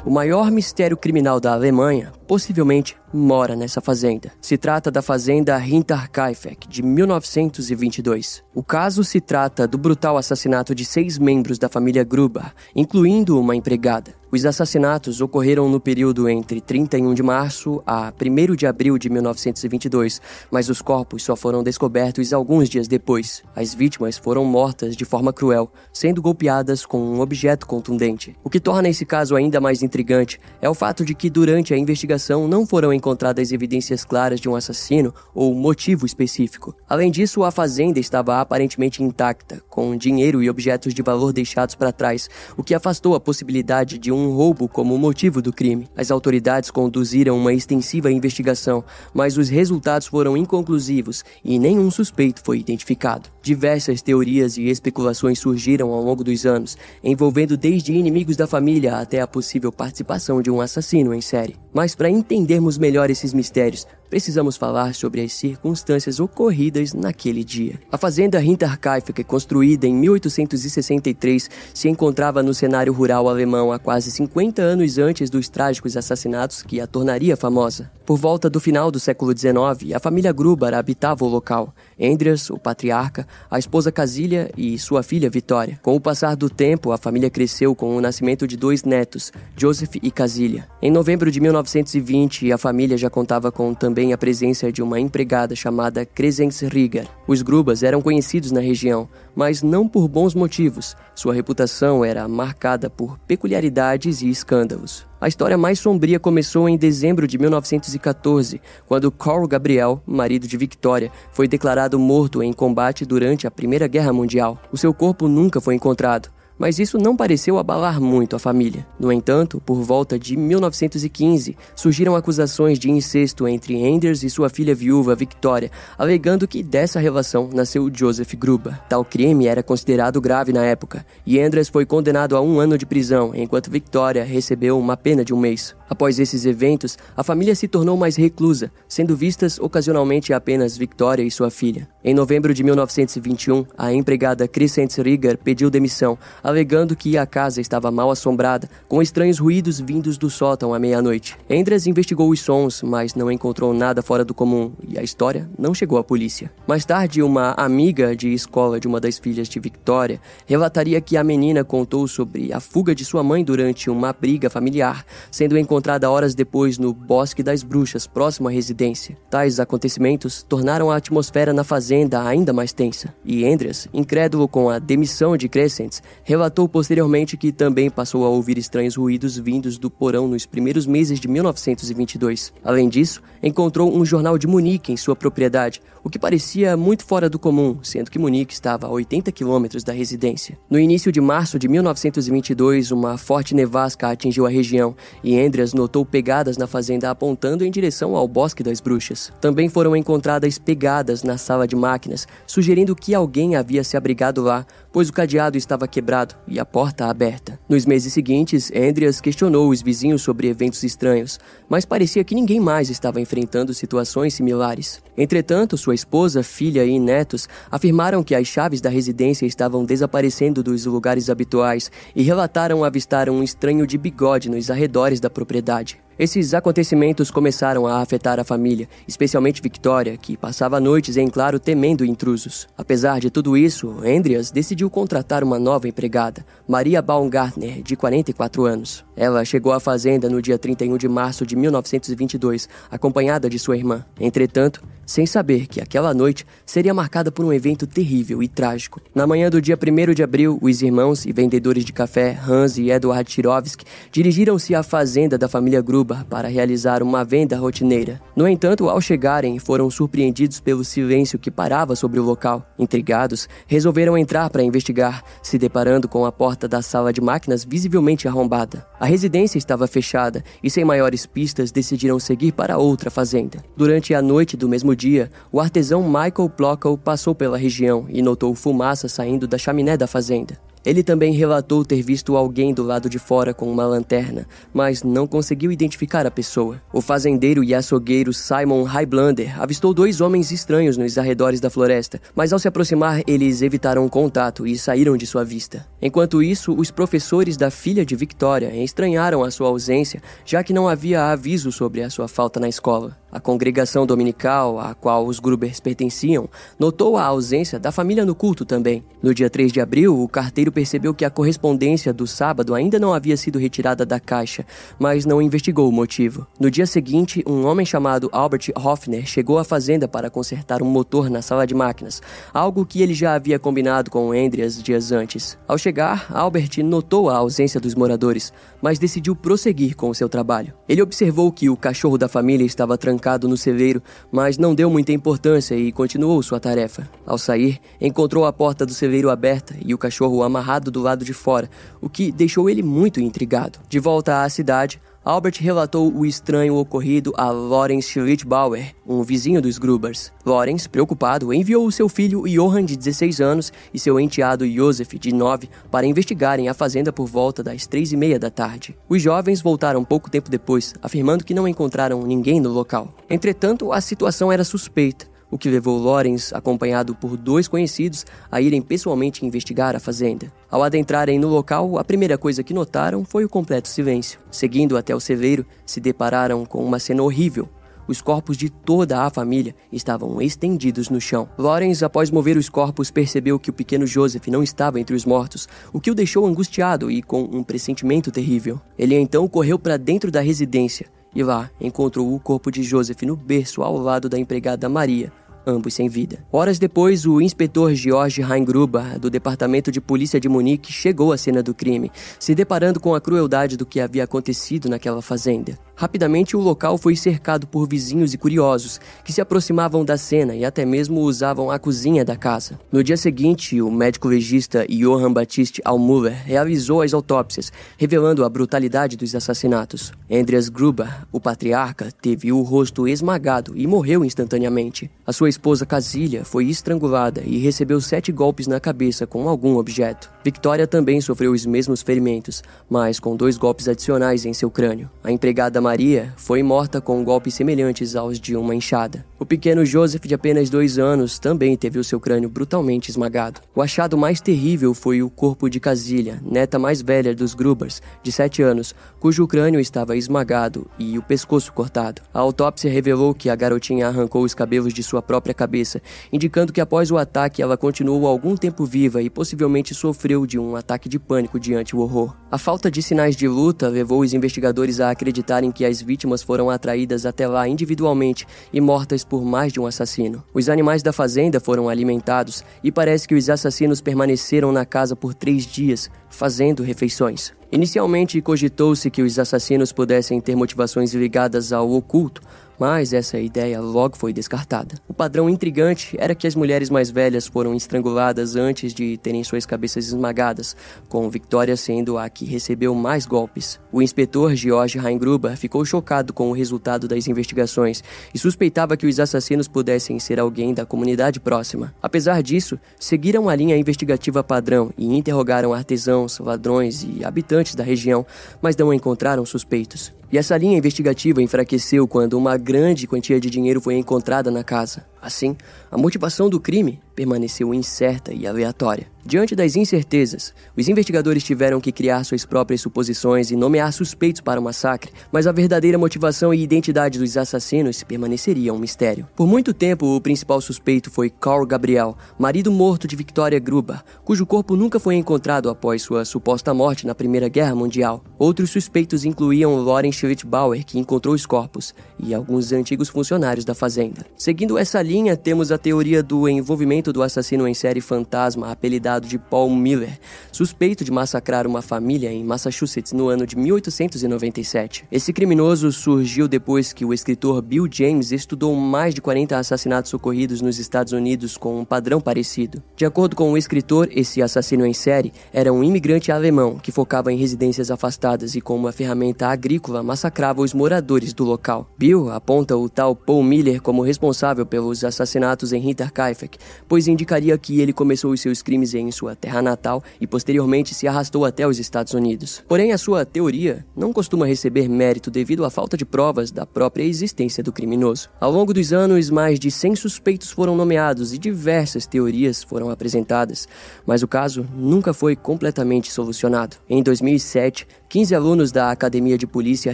O maior mistério criminal da Alemanha possivelmente mora nessa fazenda. Se trata da fazenda Hinterkaifeck, de 1922. O caso se trata do brutal assassinato de seis membros da família Gruber, incluindo uma empregada. Os assassinatos ocorreram no período entre 31 de março a 1 de abril de 1922, mas os corpos só foram descobertos alguns dias depois. As vítimas foram mortas de forma cruel, sendo golpeadas com um objeto contundente. O que torna esse caso ainda mais intrigante é o fato de que durante a investigação não foram encontradas evidências claras de um assassino ou motivo específico. Além disso, a fazenda estava aparentemente intacta, com dinheiro e objetos de valor deixados para trás, o que afastou a possibilidade de um roubo como motivo do crime. As autoridades conduziram uma extensiva investigação, mas os resultados foram inconclusivos e nenhum suspeito foi identificado. Diversas teorias e especulações surgiram ao longo dos anos, envolvendo desde inimigos da família até a possível participação de um assassino em série. Mas para entendermos melhor esses mistérios, precisamos falar sobre as circunstâncias ocorridas naquele dia. A fazenda Hinterkaifeck, construída em 1863, se encontrava no cenário rural alemão há quase 50 anos antes dos trágicos assassinatos que a tornaria famosa. Por volta do final do século XIX, a família Gruber habitava o local. Andreas, o patriarca, a esposa Casília e sua filha Vitória. Com o passar do tempo, a família cresceu com o nascimento de dois netos, Joseph e Casília. Em novembro de 1920, a família já contava com também a presença de uma empregada chamada Crescens Rieger. Os Grubas eram conhecidos na região, mas não por bons motivos. Sua reputação era marcada por peculiaridades e escândalos. A história mais sombria começou em dezembro de 1914, quando Carl Gabriel, marido de Victoria, foi declarado morto em combate durante a Primeira Guerra Mundial. O seu corpo nunca foi encontrado mas isso não pareceu abalar muito a família. No entanto, por volta de 1915, surgiram acusações de incesto entre Anders e sua filha viúva Victoria, alegando que dessa relação nasceu Joseph Gruber. Tal crime era considerado grave na época, e Anders foi condenado a um ano de prisão, enquanto Victoria recebeu uma pena de um mês. Após esses eventos, a família se tornou mais reclusa, sendo vistas ocasionalmente apenas Victoria e sua filha. Em novembro de 1921, a empregada Crescent Rieger pediu demissão, alegando que a casa estava mal assombrada, com estranhos ruídos vindos do sótão à meia-noite. Andres investigou os sons, mas não encontrou nada fora do comum e a história não chegou à polícia. Mais tarde, uma amiga de escola de uma das filhas de Victoria relataria que a menina contou sobre a fuga de sua mãe durante uma briga familiar, sendo encontrada horas depois no Bosque das Bruxas, próximo à residência. Tais acontecimentos tornaram a atmosfera na fazenda ainda mais tensa, e Andreas, incrédulo com a demissão de Crescents, relatou posteriormente que também passou a ouvir estranhos ruídos vindos do porão nos primeiros meses de 1922. Além disso, encontrou um jornal de Munique em sua propriedade, o que parecia muito fora do comum, sendo que Munique estava a 80 quilômetros da residência. No início de março de 1922, uma forte nevasca atingiu a região e Andreas notou pegadas na fazenda apontando em direção ao Bosque das Bruxas. Também foram encontradas pegadas na sala de máquinas, sugerindo que alguém havia se abrigado lá, pois o cadeado estava quebrado e a porta aberta. Nos meses seguintes, Andreas questionou os vizinhos sobre eventos estranhos, mas parecia que ninguém mais estava enfrentando situações similares. Entretanto, sua esposa, filha e netos afirmaram que as chaves da residência estavam desaparecendo dos lugares habituais e relataram avistar um estranho de bigode nos arredores da propriedade. Esses acontecimentos começaram a afetar a família, especialmente Victoria, que passava noites em claro temendo intrusos. Apesar de tudo isso, Andreas decidiu contratar uma nova empregada, Maria Baumgartner, de 44 anos. Ela chegou à fazenda no dia 31 de março de 1922, acompanhada de sua irmã. Entretanto, sem saber que aquela noite seria marcada por um evento terrível e trágico. Na manhã do dia 1 de abril, os irmãos e vendedores de café Hans e Eduard Chirovski dirigiram-se à fazenda da família Gruber para realizar uma venda rotineira. No entanto, ao chegarem, foram surpreendidos pelo silêncio que parava sobre o local. Intrigados, resolveram entrar para investigar, se deparando com a porta da sala de máquinas visivelmente arrombada. A residência estava fechada e, sem maiores pistas, decidiram seguir para outra fazenda. Durante a noite do mesmo dia, o artesão Michael Plockle passou pela região e notou fumaça saindo da chaminé da fazenda. Ele também relatou ter visto alguém do lado de fora com uma lanterna, mas não conseguiu identificar a pessoa. O fazendeiro e açougueiro Simon Highblander avistou dois homens estranhos nos arredores da floresta, mas ao se aproximar, eles evitaram o contato e saíram de sua vista. Enquanto isso, os professores da filha de Victoria estranharam a sua ausência, já que não havia aviso sobre a sua falta na escola. A congregação dominical, a qual os Grubers pertenciam, notou a ausência da família no culto também. No dia 3 de abril, o carteiro percebeu que a correspondência do sábado ainda não havia sido retirada da caixa, mas não investigou o motivo. No dia seguinte, um homem chamado Albert Hoffner chegou à fazenda para consertar um motor na sala de máquinas, algo que ele já havia combinado com Andreas dias antes. Ao chegar, Albert notou a ausência dos moradores, mas decidiu prosseguir com o seu trabalho. Ele observou que o cachorro da família estava trancado trancado no celeiro, mas não deu muita importância e continuou sua tarefa. Ao sair, encontrou a porta do celeiro aberta e o cachorro amarrado do lado de fora, o que deixou ele muito intrigado. De volta à cidade, Albert relatou o estranho ocorrido a Lawrence Schlittbauer, um vizinho dos Grubers. Lawrence, preocupado, enviou seu filho Johann, de 16 anos, e seu enteado Joseph, de 9, para investigarem a fazenda por volta das três e meia da tarde. Os jovens voltaram pouco tempo depois, afirmando que não encontraram ninguém no local. Entretanto, a situação era suspeita o que levou Lawrence, acompanhado por dois conhecidos, a irem pessoalmente investigar a fazenda. Ao adentrarem no local, a primeira coisa que notaram foi o completo silêncio. Seguindo até o celeiro, se depararam com uma cena horrível. Os corpos de toda a família estavam estendidos no chão. Lawrence, após mover os corpos, percebeu que o pequeno Joseph não estava entre os mortos, o que o deixou angustiado e com um pressentimento terrível. Ele então correu para dentro da residência, e lá encontrou o corpo de Joseph no berço ao lado da empregada Maria, ambos sem vida. Horas depois, o inspetor George Heingruber, do Departamento de Polícia de Munique, chegou à cena do crime, se deparando com a crueldade do que havia acontecido naquela fazenda. Rapidamente, o local foi cercado por vizinhos e curiosos que se aproximavam da cena e até mesmo usavam a cozinha da casa. No dia seguinte, o médico legista Johann Baptiste Almuller realizou as autópsias, revelando a brutalidade dos assassinatos. Andreas Gruber, o patriarca, teve o rosto esmagado e morreu instantaneamente. A sua esposa Casilha foi estrangulada e recebeu sete golpes na cabeça com algum objeto. Victoria também sofreu os mesmos ferimentos, mas com dois golpes adicionais em seu crânio. A empregada Maria foi morta com golpes semelhantes aos de uma enxada. O pequeno Joseph, de apenas dois anos, também teve o seu crânio brutalmente esmagado. O achado mais terrível foi o corpo de Casilha, neta mais velha dos Grubers, de sete anos, cujo crânio estava esmagado e o pescoço cortado. A autópsia revelou que a garotinha arrancou os cabelos de sua própria cabeça, indicando que após o ataque ela continuou algum tempo viva e possivelmente sofreu de um ataque de pânico diante o horror. A falta de sinais de luta levou os investigadores a acreditarem que as vítimas foram atraídas até lá individualmente e mortas por mais de um assassino. Os animais da fazenda foram alimentados e parece que os assassinos permaneceram na casa por três dias, fazendo refeições. Inicialmente cogitou-se que os assassinos pudessem ter motivações ligadas ao oculto, mas essa ideia logo foi descartada. O padrão intrigante era que as mulheres mais velhas foram estranguladas antes de terem suas cabeças esmagadas, com Victoria sendo a que recebeu mais golpes. O inspetor George Heingruber ficou chocado com o resultado das investigações e suspeitava que os assassinos pudessem ser alguém da comunidade próxima. Apesar disso, seguiram a linha investigativa padrão e interrogaram artesãos, ladrões e habitantes da região, mas não encontraram suspeitos. E essa linha investigativa enfraqueceu quando uma grande quantia de dinheiro foi encontrada na casa. Assim, a motivação do crime permaneceu incerta e aleatória. Diante das incertezas, os investigadores tiveram que criar suas próprias suposições e nomear suspeitos para o massacre, mas a verdadeira motivação e identidade dos assassinos permaneceria um mistério. Por muito tempo, o principal suspeito foi Carl Gabriel, marido morto de Victoria Gruber, cujo corpo nunca foi encontrado após sua suposta morte na Primeira Guerra Mundial. Outros suspeitos incluíam Lauren Schlittbauer, que encontrou os corpos, e alguns antigos funcionários da fazenda. Seguindo essa linha, temos a teoria do envolvimento do assassino em série fantasma, apelidado de Paul Miller, suspeito de massacrar uma família em Massachusetts no ano de 1897. Esse criminoso surgiu depois que o escritor Bill James estudou mais de 40 assassinatos ocorridos nos Estados Unidos com um padrão parecido. De acordo com o escritor, esse assassino em série era um imigrante alemão que focava em residências afastadas e, com uma ferramenta agrícola, massacrava os moradores do local. Bill aponta o tal Paul Miller como responsável pelos assassinatos em Hinterkaifeck, pois indicaria que ele começou os seus crimes em sua terra natal e posteriormente se arrastou até os Estados Unidos. Porém, a sua teoria não costuma receber mérito devido à falta de provas da própria existência do criminoso. Ao longo dos anos, mais de 100 suspeitos foram nomeados e diversas teorias foram apresentadas, mas o caso nunca foi completamente solucionado. Em 2007, 15 alunos da Academia de Polícia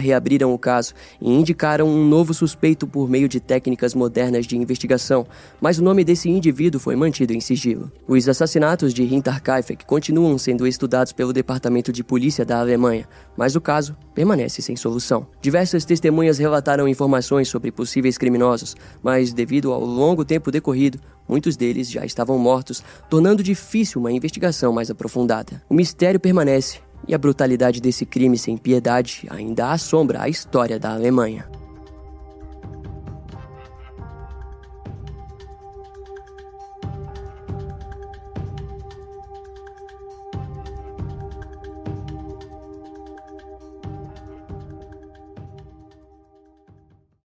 reabriram o caso e indicaram um novo suspeito por meio de técnicas modernas de investigação, mas o nome desse indivíduo foi mantido em sigilo. Os assassinatos de Hinterkaifeck continuam sendo estudados pelo Departamento de Polícia da Alemanha, mas o caso permanece sem solução. Diversas testemunhas relataram informações sobre possíveis criminosos, mas devido ao longo tempo decorrido, muitos deles já estavam mortos, tornando difícil uma investigação mais aprofundada. O mistério permanece e a brutalidade desse crime sem piedade ainda assombra a história da Alemanha.